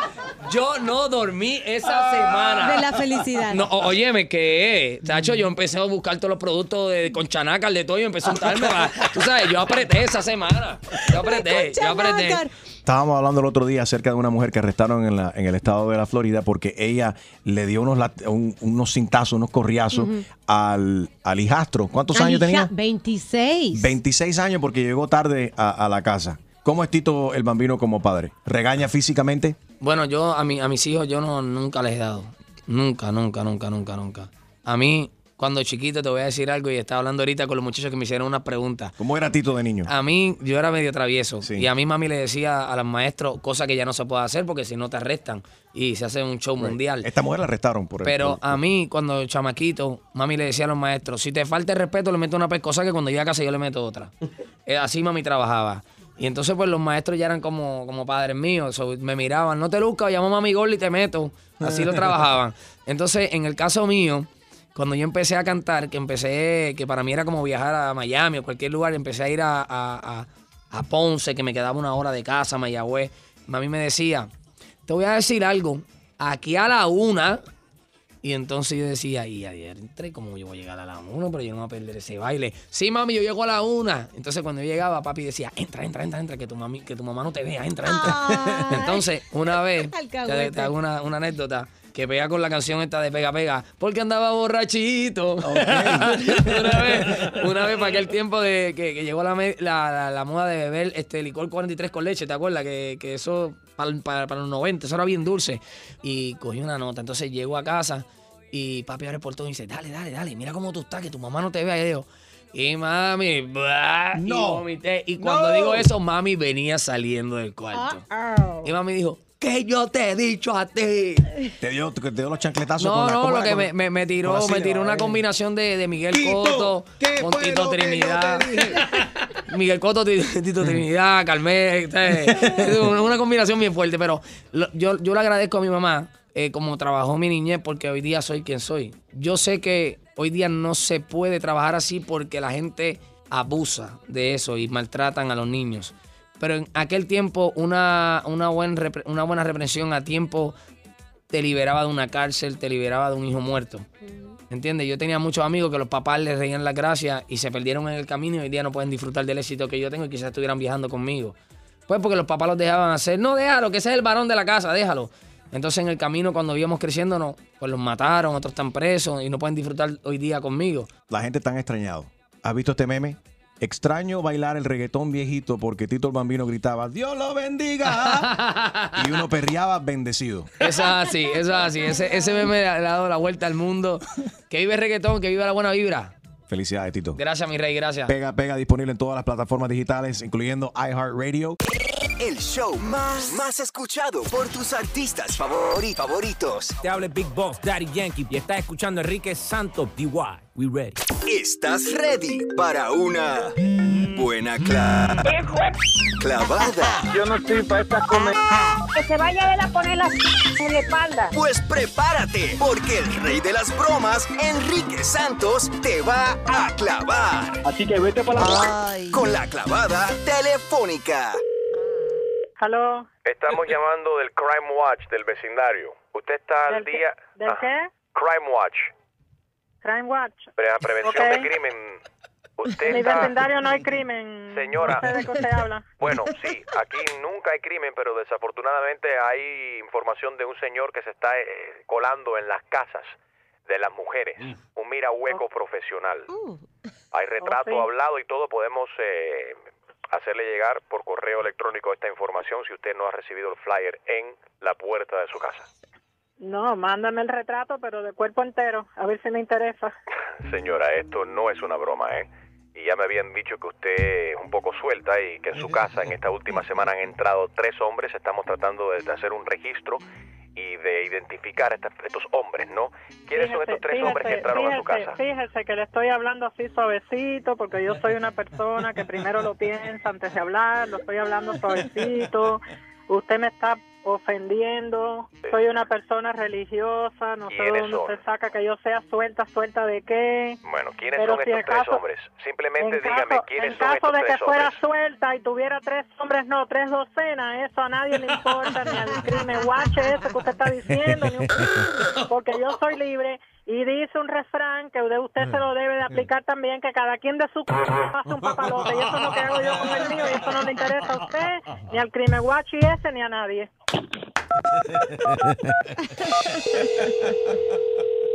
Yo no dormí esa semana. De la felicidad. No, o- óyeme, que Tacho, yo empecé a buscar todos los productos de con chanacal, de todo, y empecé a untarme. para- Tú sabes, yo apreté esa semana. Yo apreté, yo apreté. Estábamos hablando el otro día acerca de una mujer que arrestaron en, la, en el estado de la Florida porque ella le dio unos, un- unos cintazos, unos corriazos al, al hijastro. ¿Cuántos años tenía? 26. 26 años porque llegó tarde a, a la casa. ¿Cómo es Tito el bambino como padre? ¿Regaña físicamente? Bueno, yo a, mi, a mis hijos yo no, nunca les he dado. Nunca, nunca, nunca, nunca, nunca. A mí, cuando chiquito, te voy a decir algo y estaba hablando ahorita con los muchachos que me hicieron unas preguntas. ¿Cómo era Tito de niño? A mí, yo era medio travieso. Y a mí mami le decía a los maestros cosas que ya no se puede hacer porque si no te arrestan y se hace un show mundial. Esta mujer la arrestaron por Pero por- a mí, cuando chamaquito, mami le decía a los maestros, si te falta el respeto, le meto una pescosa que cuando llegue a casa yo le meto otra. Eh, Así mami trabajaba. Y entonces, pues los maestros ya eran como, como padres míos. so, me miraban, no te luzcas, llamo a mami Gordy y te meto. Así lo trabajaban. Entonces, en el caso mío, cuando yo empecé a cantar, que empecé, que para mí era como viajar a Miami o cualquier lugar, empecé a ir a, a- a- a Ponce, que me quedaba una hora de casa, Mayagüez. Mami me decía, te voy a decir algo, aquí a la una. Y entonces yo decía, y ayer entré, ¿cómo yo voy a llegar a la una? Pero yo no voy a perder ese baile. Sí, mami, yo llego a la una. Entonces cuando yo llegaba, papi decía, entra, entra, entra, entra, que tu, mami, que tu mamá no te vea, entra, entra. Entonces, una vez, te hago una, una anécdota que pega con la canción esta de Pega Pega, porque andaba borrachito. una vez, una vez para aquel tiempo de que, que llegó la, me- la, la- la moda de beber este licor 43 con leche, ¿te acuerdas? Que, que eso para, para- para los 90, eso era bien dulce. Y cogí una nota, entonces llego a casa y papi abre el portón y dice, dale, dale, dale, mira cómo tú estás, que tu mamá no te vea. Y yo digo, y mami, blah, y No. vomité. Y cuando No. digo eso, mami venía saliendo del cuarto. Y mami dijo, que yo te he dicho a ti. Te dio, te dio los chancletazos No, con la no, ¿cómo lo que Con- me, me- me tiró, me tiró una eh. combinación de, de Miguel Coto ¿qué con Tito Trinidad. Miguel Coto, Tito, Tito Trinidad, Carmel. eh, Es una una combinación bien fuerte, pero lo- yo, yo le agradezco a mi mamá eh, como trabajó mi niñez porque hoy día soy quien soy. Yo sé que hoy día no se puede trabajar así porque la gente abusa de eso y maltratan a los niños. Pero en aquel tiempo una, una, buen repre- una buena reprensión a tiempo te liberaba de una cárcel, te liberaba de un hijo muerto. ¿Entiendes? Yo tenía muchos amigos que los papás les reían las gracias y se perdieron en el camino y hoy día no pueden disfrutar del éxito que yo tengo y quizás estuvieran viajando conmigo. Pues porque los papás los dejaban hacer. No, déjalo, que ese es el varón de la casa, déjalo. Entonces en el camino cuando íbamos creciendo, no, pues los mataron, otros están presos y no pueden disfrutar hoy día conmigo. La gente está extrañado. ¿Has visto este meme? Extraño bailar el reggaetón viejito porque Tito el Bambino gritaba, Dios lo bendiga. y uno perreaba bendecido. Eso es así, eso es así. Ese, ese meme le ha dado la vuelta al mundo. Que vive el reggaetón, que vive la buena vibra. Felicidades, Tito. Gracias, mi rey, gracias. Pega, pega disponible en todas las plataformas digitales, incluyendo iHeartRadio. El show más, más escuchado por tus artistas favori- favoritos. Te habla Big Boss, Daddy Yankee, y estás escuchando a Enrique Santos, DY. We ready. ¿Estás ready para una buena cla- clavada? Yo no estoy para estas comer. Que se vaya a ver a poner la en la espalda. Pues prepárate, porque el rey de las bromas, Enrique Santos, te va a clavar. Así que vete para la... Con la clavada telefónica. Estamos llamando del Crime Watch del vecindario. ¿Usted está al ¿Del qué? día? ¿Del Ajá. qué? Crime Watch, Crime Watch. pre- prevención de crimen. Usted En mi está... vecindario no hay crimen. Señora. No sé de qué usted habla. Bueno, sí, aquí nunca hay crimen, pero desafortunadamente hay información de un señor que se está eh, colando en las casas de las mujeres. Un mira hueco profesional. Hay retrato Oh, sí. hablado y todo. Podemos eh, hacerle llegar por correo electrónico esta información si usted no ha recibido el flyer en la puerta de su casa. No, mándame el retrato, pero de cuerpo entero. A ver si me interesa. Señora, esto no es una broma, ¿eh? Y ya me habían dicho que usted es un poco suelta y que en su casa en esta última semana han entrado tres hombres. Estamos tratando de hacer un registro y de identificar a estos hombres, ¿no? ¿Quiénes son estos tres hombres que entraron a su casa? fíjese que le estoy hablando así suavecito, porque yo soy una persona que primero lo piensa antes de hablar, lo estoy hablando suavecito. Usted me está ofendiendo, soy una persona religiosa, no sé ¿Quiénes dónde son? usted saca que yo sea suelta, suelta de qué. Bueno, ¿quiénes Pero son si estos tres acaso- hombres? Simplemente en dígame caso, quiénes en son caso estos de que tres fuera hombres. suelta y tuviera tres hombres, no, tres docenas, eso a nadie le importa, ni al crimen guache ese que usted está diciendo, ni un- porque yo soy libre y dice un refrán que de usted se lo debe de aplicar también, que cada quien de su c- hace un papalote, y eso es lo que hago yo con el mío, y eso no le interesa a usted, ni al crimen guache ese, ni a nadie.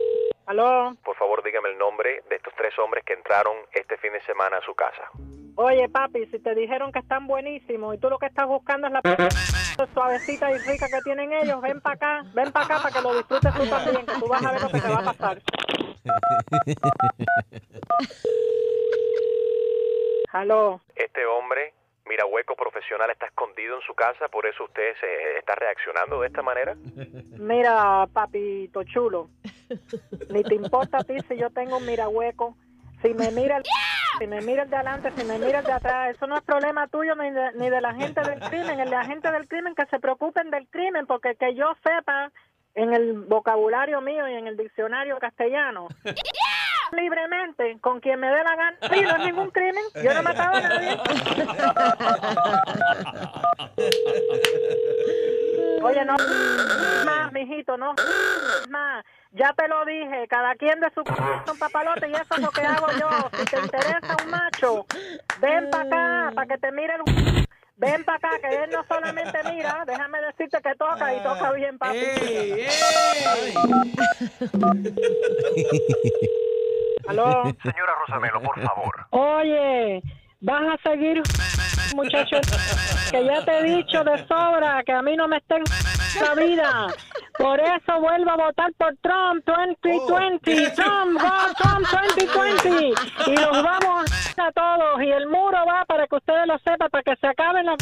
¿Aló? Por favor, dígame el nombre de estos tres hombres que entraron este fin de semana a su casa. Oye, papi, si te dijeron que están buenísimos y tú lo que estás buscando es la suavecita y rica que tienen ellos, ven para acá, ven para acá para que lo disfrutes tú también, que tú vas a ver lo que te va a pasar. Aló. Este hombre, mira hueco profesional, está escondido en su casa, por eso usted se está reaccionando de esta manera. Mira, papito chulo, ni te importa a ti si yo tengo un mirahueco, si me mira el, si me mira de adelante, si me mira el de atrás, eso no es problema tuyo ni de, ni de la gente del crimen, el de la gente del crimen que se preocupen del crimen, porque que yo sepa en el vocabulario mío y en el diccionario castellano. Libremente, con quien me dé la gana. Sí, no es ningún crimen. Yo no he matado a nadie. Oye, no más, mijito, no más. Ya te lo dije, cada quien de su c- son papalote y eso es lo que hago yo. Si te interesa un macho, ven para acá, para que te mire el... Ven para acá, que él no solamente mira, déjame decirte que toca y toca bien, papi. ¿Aló? Señora Rosamelo, por favor. Oye, vas a seguir, muchacho, que ya te he dicho de sobra que a mí no me estén la vida. Por eso vuelvo a votar por Trump 2020. Trump, go, Trump 2020. Y los vamos a todos. Y el muro va para que ustedes lo sepan, para que se acaben las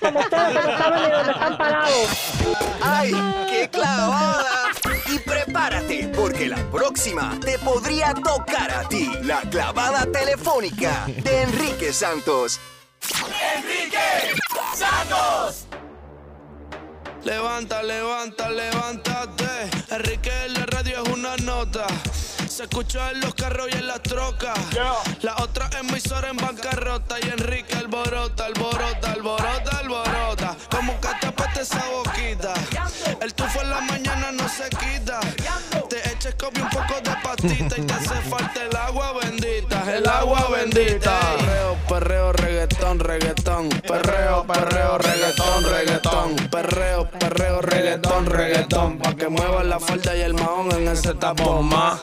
como ustedes que no saben ni dónde están parados. ¡Ay, qué clavada! Y prepárate, porque la próxima te podría tocar a ti. La clavada telefónica de Enrique Santos. ¡Enrique Santos! Levanta, levanta, levántate. Enrique en la radio es una nota. Se escucha en los carros y en las trocas. La otra emisora en bancarrota. Y Enrique alborota, alborota, alborota, alborota. Como que te apete esa boquita. Mañana no se quita. Te eches copia un poco de pastita y te hace falta el agua bendita. El agua bendita. Perreo, perreo, reggaetón, reggaetón. Perreo, perreo, reggaetón, reggaetón. Perreo, perreo, reggaetón, reggaetón. Pa' que muevan la falda y el mahón en ese tapón más.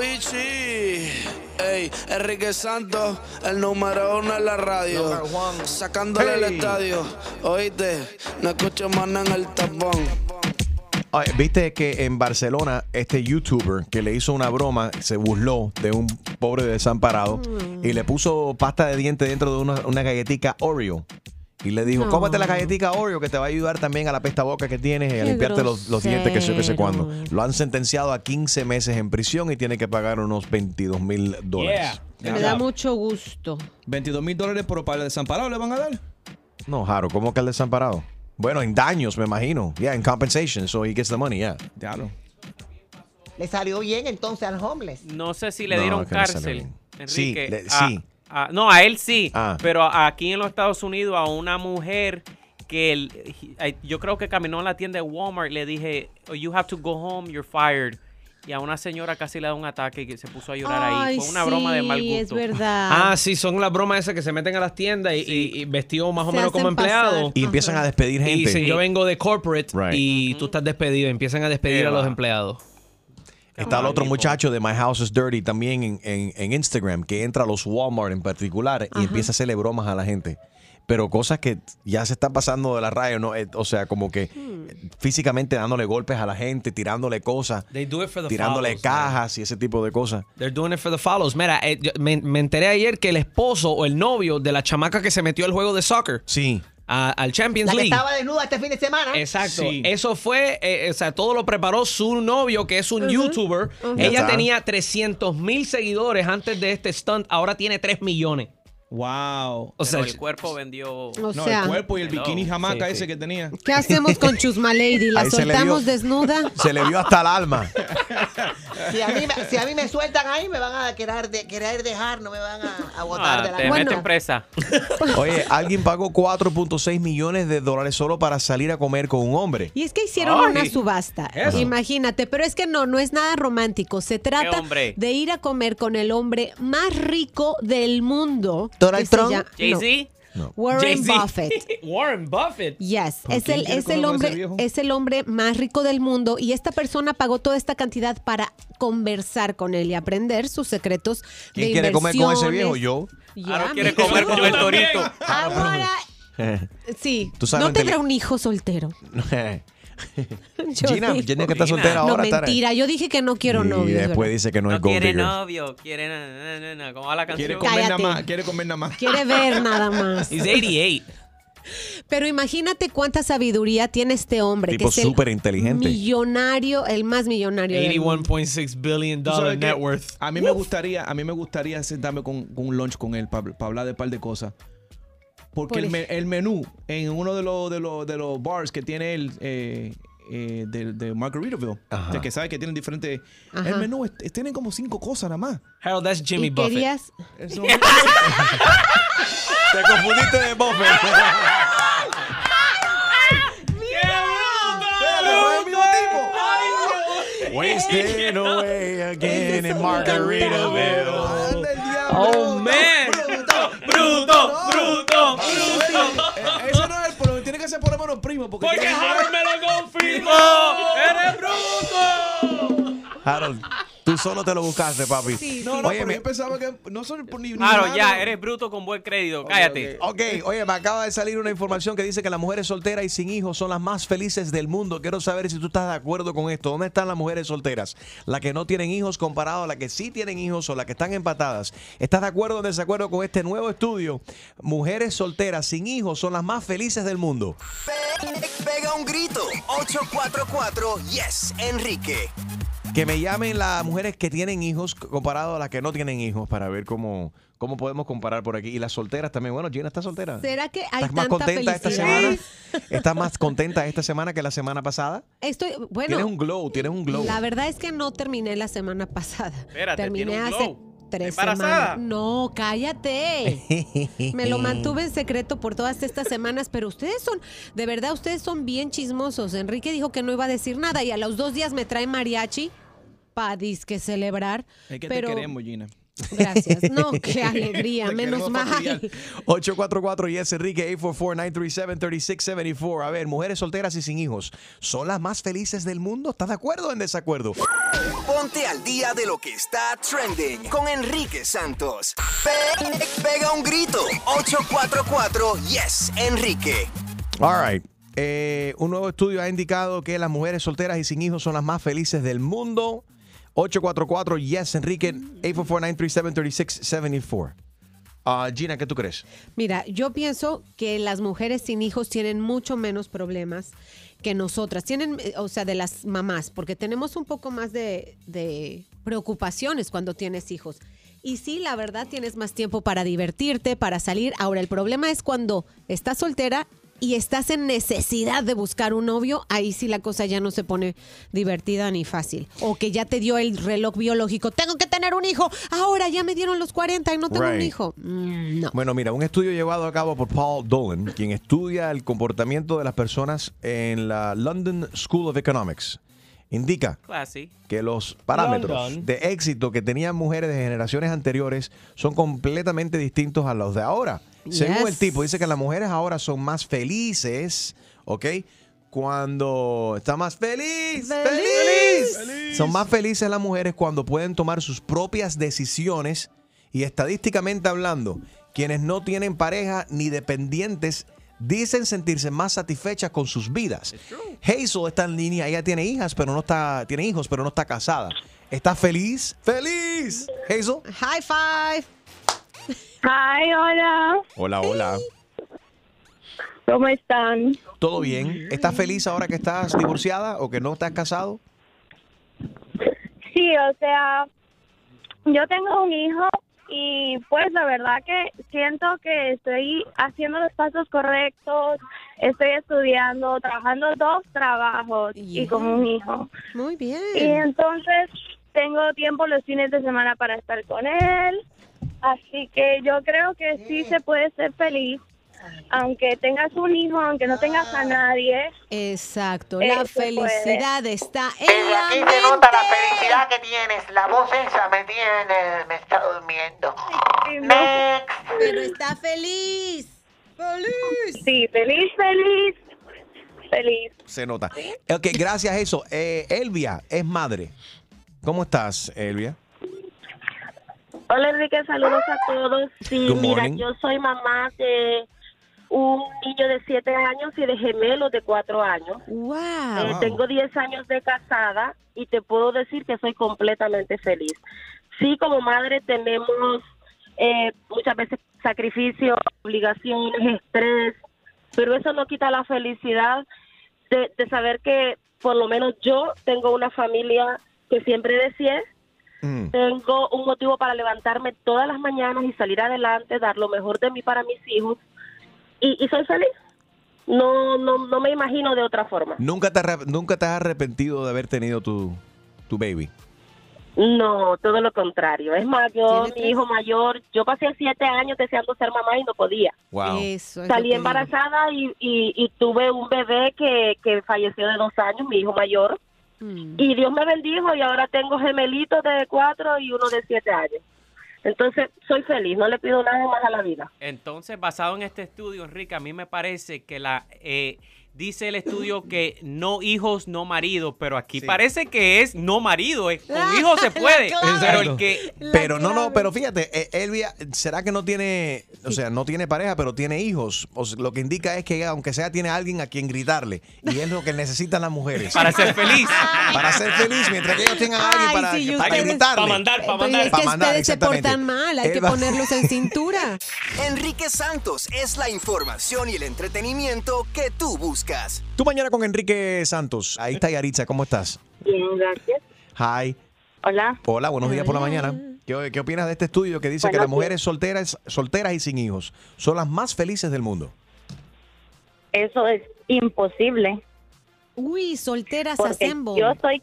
Bichi. Ey, Enrique Santos, el número uno en la radio. Sacándole el Hey. estadio. Oíste, no escucho más nada en el tapón. Ay, Viste que en Barcelona este youtuber que le hizo una broma se burló de un pobre desamparado y le puso pasta de diente dentro de una, una galletica Oreo. Y le dijo, No. cómete la galletica Oreo que te va a ayudar también a la pesta boca que tienes y a Qué limpiarte los, los dientes que sé que sé cuándo. Lo han sentenciado a 15 meses en prisión y tiene que pagar unos 22 mil dólares. Me da mucho gusto. 22 mil dólares por para el desamparado le van a dar. No, Jaro, ¿cómo que el desamparado? Bueno, en daños, me imagino. Yeah, en compensation, so he gets the money, yeah. Claro. Le salió bien entonces al homeless. No sé si le No, dieron cárcel. Enrique. Sí, le- A- sí. a- no, a él sí. Ah. Pero aquí en los Estados Unidos a una mujer que el- yo creo que caminó en la tienda de Walmart le dije, "Oh, you have to go home, you're fired. Y a una señora casi le da un ataque y que se puso a llorar ahí. Fue una broma de mal sí, gusto. es verdad. Ah, sí, son las bromas esas que se meten a las tiendas y, y- y vestidos más o Se menos como empleados. Y empiezan a despedir Y gente. dicen, yo vengo de corporate Right. y tú estás despedido. Empiezan a despedir a los empleados. Está el otro muchacho de My House is Dirty también en, en- en Instagram que entra a los Walmart en particular y Ajá. empieza a hacerle bromas a la gente. Pero cosas que ya se están pasando de la raya, ¿no? Eh, O sea, como que físicamente dándole golpes a la gente, tirándole cosas, They do it for the tirándole follows, man. cajas y ese tipo de cosas. They're doing it for the follows. Mira, eh, yo- me, me enteré ayer que el esposo o el novio de la chamaca que se metió al juego de soccer. Sí. al Champions La que League. estaba desnuda este fin de semana. Exacto. Eso fue, eh, o sea, todo lo preparó su novio, que es un youtuber. Ella tenía 300 mil seguidores antes de este stunt. Ahora tiene 3 millones. Wow. O sea, Pero el cuerpo vendió. O no, sea- el cuerpo y el Hello. bikini jamaca Sí, ese sí. que tenía. ¿Qué hacemos con Chusma Lady? ¿La Ahí soltamos vio- desnuda? Se le vio hasta el alma. Si a, mí, me- si a mí me sueltan ahí, me van a querer, de- querer dejar, no me van a, a botar Ah, de la te meten presa. Oye, alguien pagó 4.6 millones de dólares solo para salir a comer con un hombre. Y es que hicieron Ay. una subasta. Eso. Imagínate, pero es que no, no es nada romántico. Se trata de ir a comer con el hombre más rico del mundo. Donald se Trump. Jay-Z. no, Warren. Buffett. Warren Buffett. Yes, ¿Por es el, es el hombre, es el hombre más rico del mundo y esta persona pagó toda esta cantidad para conversar con él y aprender sus secretos ¿Quién de quiere comer con ese viejo? Yo. Ahora quiere comer con el torito. Ahora, sí, Tú sabes no tendrá un hijo soltero. Gina, Yo digo- Gina que está soltera No, ahora. está- mentira, yo dije que no quiero y novio. después dice que no, es No gold quiere novio, quiere na, na, na, na, ¿Cómo va la canción? Quiere comer nada más. Quiere comer nada más. Quiere ver nada más. He's 88. Pero imagínate cuánta sabiduría tiene este hombre. Tipo que es súper inteligente. Millonario, el más millonario. del mundo. 81.6 billion ¿Tú dollar net worth. A mí me gustaría, a mí me gustaría sentarme con, con un lunch con él para hablar de un par de cosas. Porque Por el, me- el menú en uno de los de los de los bars que tiene él eh, eh, de, de Margaritaville, Ajá. de que sabe que tienen diferentes. Ajá. El menú es- es- tienen como cinco cosas nada más. Harold, that's Jimmy Y Buffett. querías- Eso- Te confundiste de Buffett. Wasting away again in Margaritaville. Oh, man. Bruto, bruto, Eh, Ese no es el problema, tiene que ser por menos primo. Porque, Porque Harold me lo confirmó. ¡Eres bruto! Harold, tú solo te lo buscaste, papi. No, no, Oye, pero me- yo pensaba que no son por ni Claro, ni ya, eres bruto con buen crédito. Cállate. Ok, oye, me acaba de salir una información que dice que las mujeres solteras y sin hijos son las más felices del mundo. Quiero saber si tú estás de acuerdo con esto. ¿Dónde están las mujeres solteras? Las que no tienen hijos comparado a las que sí tienen hijos o las que están empatadas. ¿Estás de acuerdo o en desacuerdo con este nuevo estudio? Mujeres solteras sin hijos son las más felices del mundo. Pega un grito. 844 Yes, Enrique. Que me llamen las mujeres que tienen hijos comparado a las que no tienen hijos para ver cómo, cómo podemos comparar por aquí. Y las solteras también. Bueno, Gina está soltera. ¿Será que hay ¿Estás más tanta contenta esta semana? ¿Estás más contenta esta semana que la semana pasada? Estoy, bueno, tienes un glow, tienes un glow. la verdad es que no terminé la semana pasada. Espérate, terminé tiene un hace glow. tres semanas. No, cállate. Me lo mantuve en secreto por todas estas semanas, pero ustedes son, de verdad, ustedes son bien chismosos. Enrique dijo que no iba a decir nada y a los dos días me trae mariachi para disque celebrar. Es que pero te queremos, Gina. Gracias. No, qué alegría, menos mal. fastidiar. 844 Yes Enrique 844-937-3674. A ver, mujeres solteras y sin hijos, ¿son las más felices del mundo? ¿Estás de acuerdo o en desacuerdo? Ponte al día de lo que está trending con Enrique Santos. Pe- pega un grito. 844 Yes, Enrique. All right. Eh, un nuevo estudio ha indicado que las mujeres solteras y sin hijos son las más felices del mundo. 844 Yes Enrique 844-937-3674. Ah, Gina, ¿qué tú crees? Mira, yo pienso que las mujeres sin hijos tienen mucho menos problemas que nosotras. Tienen, o sea, de las mamás, porque tenemos un poco más de, de preocupaciones cuando tienes hijos. Y sí, la verdad, tienes más tiempo para divertirte, para salir. Ahora, el problema es cuando estás soltera y estás en necesidad de buscar un novio, ahí sí la cosa ya no se pone divertida ni fácil. O que ya te dio el reloj biológico, tengo que tener un hijo, ahora ya me dieron los 40 y no tengo un hijo. Mm, no. Bueno, mira, un estudio llevado a cabo por Paul Dolan, quien estudia el comportamiento de las personas en la London School of Economics, indica Classy. que los parámetros London. de éxito que tenían mujeres de generaciones anteriores son completamente distintos a los de ahora. Según el tipo, dice que las mujeres ahora son más felices, ¿ok? Cuando está más feliz, feliz, Son más felices las mujeres cuando pueden tomar sus propias decisiones y estadísticamente hablando, quienes no tienen pareja ni dependientes dicen sentirse más satisfechas con sus vidas. Hazel está en línea, ella tiene hijas, pero no está, tiene hijos, pero no está casada. ¿Está feliz? ¡Feliz! Hazel. High five. Hi, hola. Hola, hola. ¿Cómo están? ¿Todo bien? ¿Estás feliz ahora que estás divorciada o que no estás casado? Sí, o sea, yo tengo un hijo y pues la verdad que siento que estoy haciendo los pasos correctos, estoy estudiando, trabajando dos trabajos y con un hijo. Muy bien. Y entonces tengo tiempo los fines de semana para estar con él, así que yo creo que sí se puede ser feliz. Aunque tengas un hijo, aunque no tengas a nadie. Exacto, Eh, la puede. felicidad está en la Aquí mente. se nota la felicidad que tienes. La voz esa me tiene, me está durmiendo. Pero está feliz. Feliz. Sí, feliz, feliz. Feliz. Se nota. Ok, gracias a eso. Eh, Elvia es madre. ¿Cómo estás, Elvia? Hola Enrique, saludos a todos. Sí, Good mira, morning. yo soy mamá de un niño de 7 años y de gemelos de 4 años. Wow. Eh, tengo 10 años de casada y te puedo decir que soy completamente feliz. Sí, como madre tenemos eh, muchas veces sacrificios, obligaciones, estrés, pero eso no quita la felicidad de, de saber que por lo menos yo tengo una familia que siempre deseé tengo un motivo para levantarme todas las mañanas y salir adelante, dar lo mejor de mí para mis hijos y, y soy feliz. No, no, no me imagino de otra forma. ¿Nunca te, nunca te has arrepentido de haber tenido tu, tu baby? No, todo lo contrario. Es más, yo, ¿Tiene mi tres? hijo mayor, yo pasé siete años deseando ser mamá y no podía. Wow. Eso es lo Salí embarazada y, y, y tuve un bebé que, que falleció de dos años, mi hijo mayor. Mm. Y Dios me bendijo y ahora tengo gemelitos de cuatro y uno de siete años. Entonces, soy feliz, no le pido nada más a la vida. Entonces, basado en este estudio, Enrique, a mí me parece que la, eh, dice el estudio que no hijos, no marido, pero aquí parece que es no marido, eh, con hijos se puede, pero el que Pero no, no, pero fíjate, eh, Elvia, ¿será que no tiene, o sea, no tiene pareja, pero tiene hijos? O sea, lo que indica es que aunque sea, tiene alguien a quien gritarle. Y es lo que necesitan las mujeres. Para ser feliz. Para ser feliz, mientras que ellos tengan a alguien para, sí, para ustedes- gritarle. Para mandar, para Pero mandar. es Pa' que mandar, ustedes se exactamente. portan mal, hay que ponerlos en cintura. Enrique Santos es la información y el entretenimiento que tú buscas. Tú mañana con Enrique Santos. Ahí está Yaritza, ¿cómo estás? Bien, gracias. Hi. Hola. Hola, buenos días por la mañana. ¿Qué, qué opinas de este estudio que dice que Buenos las mujeres solteras, solteras y sin hijos son las más felices del mundo? Eso es imposible. Uy, solteras Asembo. yo soy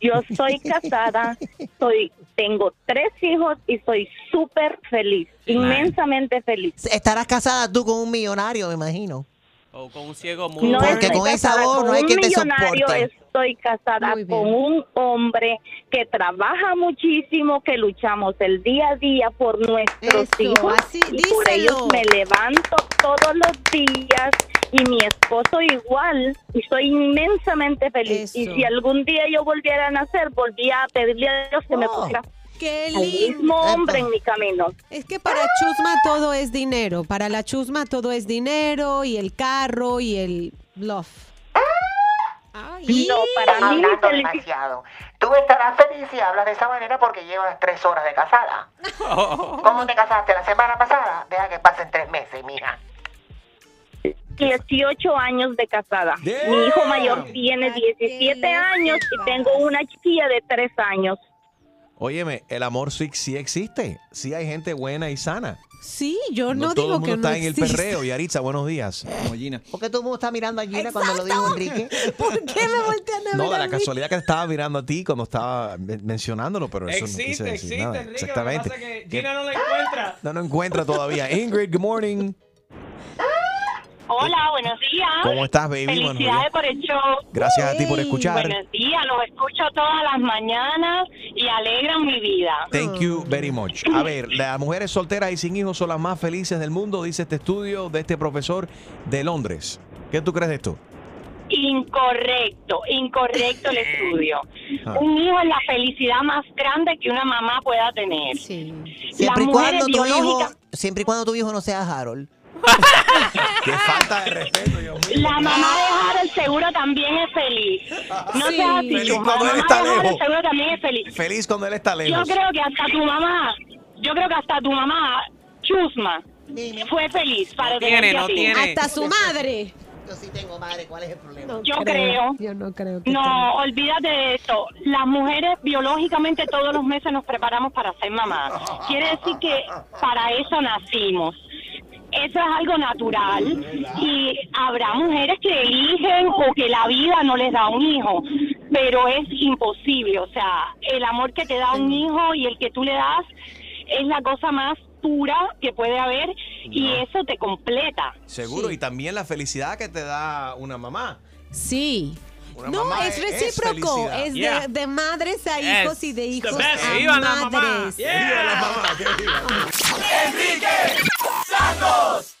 yo soy casada, soy tengo tres hijos y soy súper feliz, inmensamente feliz. Estarás casada tú con un millonario, me imagino. O con un ciego muy No Porque estoy con esa casada voz no con hay un quien te millonario, soporte. Estoy casada con un hombre que trabaja muchísimo, que luchamos el día a día por nuestros Eso, hijos así, y por ellos me levanto todos los días y mi esposo igual y soy inmensamente feliz. Y si algún día yo volviera a nacer, volvía a pedirle a Dios que me Oh, pusiera Qué al lindo. mismo hombre en mi camino. Es que para Chusma todo es dinero. Para la Chusma todo es dinero y el carro y el bluff. Ay. No, para mí Hablando demasiado. Tú estarás feliz si hablas de esa manera porque llevas tres horas de casada. ¿Cómo te casaste la semana pasada? Deja que pasen tres meses, mija. 18 años de casada. Mi hijo mayor tiene 17 años y tengo una chiquilla de 3 años. Óyeme, el amor sí, sí existe. Sí hay gente buena y sana. Sí, yo no, todo digo el mundo que no está en el perreo. Yaritza, buenos días. ¿Por qué todo el mundo está mirando a Gina cuando lo dijo Enrique? ¿Por qué me voltean a No, de a la casualidad que estaba mirando a ti cuando estaba men- mencionándolo, pero eso no quise Existe, decir existe, nada. Enrique. Exactamente. Lo que pasa es que Que- Gina no la encuentra. No, no encuentra todavía. Ingrid, good morning. Hola, buenos días. ¿Cómo estás, baby? Felicidades por el show. Gracias a ti por escuchar. Buenos días, los escucho todas las mañanas y alegran mi vida. Thank you very much. A ver, las mujeres solteras y sin hijos son las más felices del mundo, dice este estudio de este profesor de Londres. ¿Qué tú crees de esto? Incorrecto, incorrecto el estudio. Ah. Un hijo es la felicidad más grande que una mamá pueda tener. Siempre y cuando tu hijo, siempre y cuando tu hijo no sea Harold. Qué falta de respeto, Dios mío. La mamá de Harold seguro también es feliz. No Sí. seas así, Feliz cuando La él mamá está de lejos. seguro también es feliz. Feliz cuando él está Yo lejos. creo que hasta tu mamá, yo creo que hasta tu mamá, Chusma, fue feliz para tiene, no a ti. tiene. Hasta su madre. Yo sí tengo madre, ¿cuál es el problema? Yo creo. Yo no creo que No, olvídate de eso. Las mujeres biológicamente todos los meses nos preparamos para ser mamás. Quiere decir que para eso nacimos. Eso es algo natural y habrá mujeres que eligen o que la vida no les da un hijo, pero es imposible. O sea, el amor que te da un hijo y el que tú le das es la cosa más pura que puede haber y eso te completa. Seguro, y también la felicidad que te da una mamá. Sí. Una no, mamá es es- es recíproco. Es, Yeah. de, de madres a Yes. hijos y de hijos a ¡Viva la mamá! madres. ¡Viva la mamá! ¡Que viva! Enrique Santos.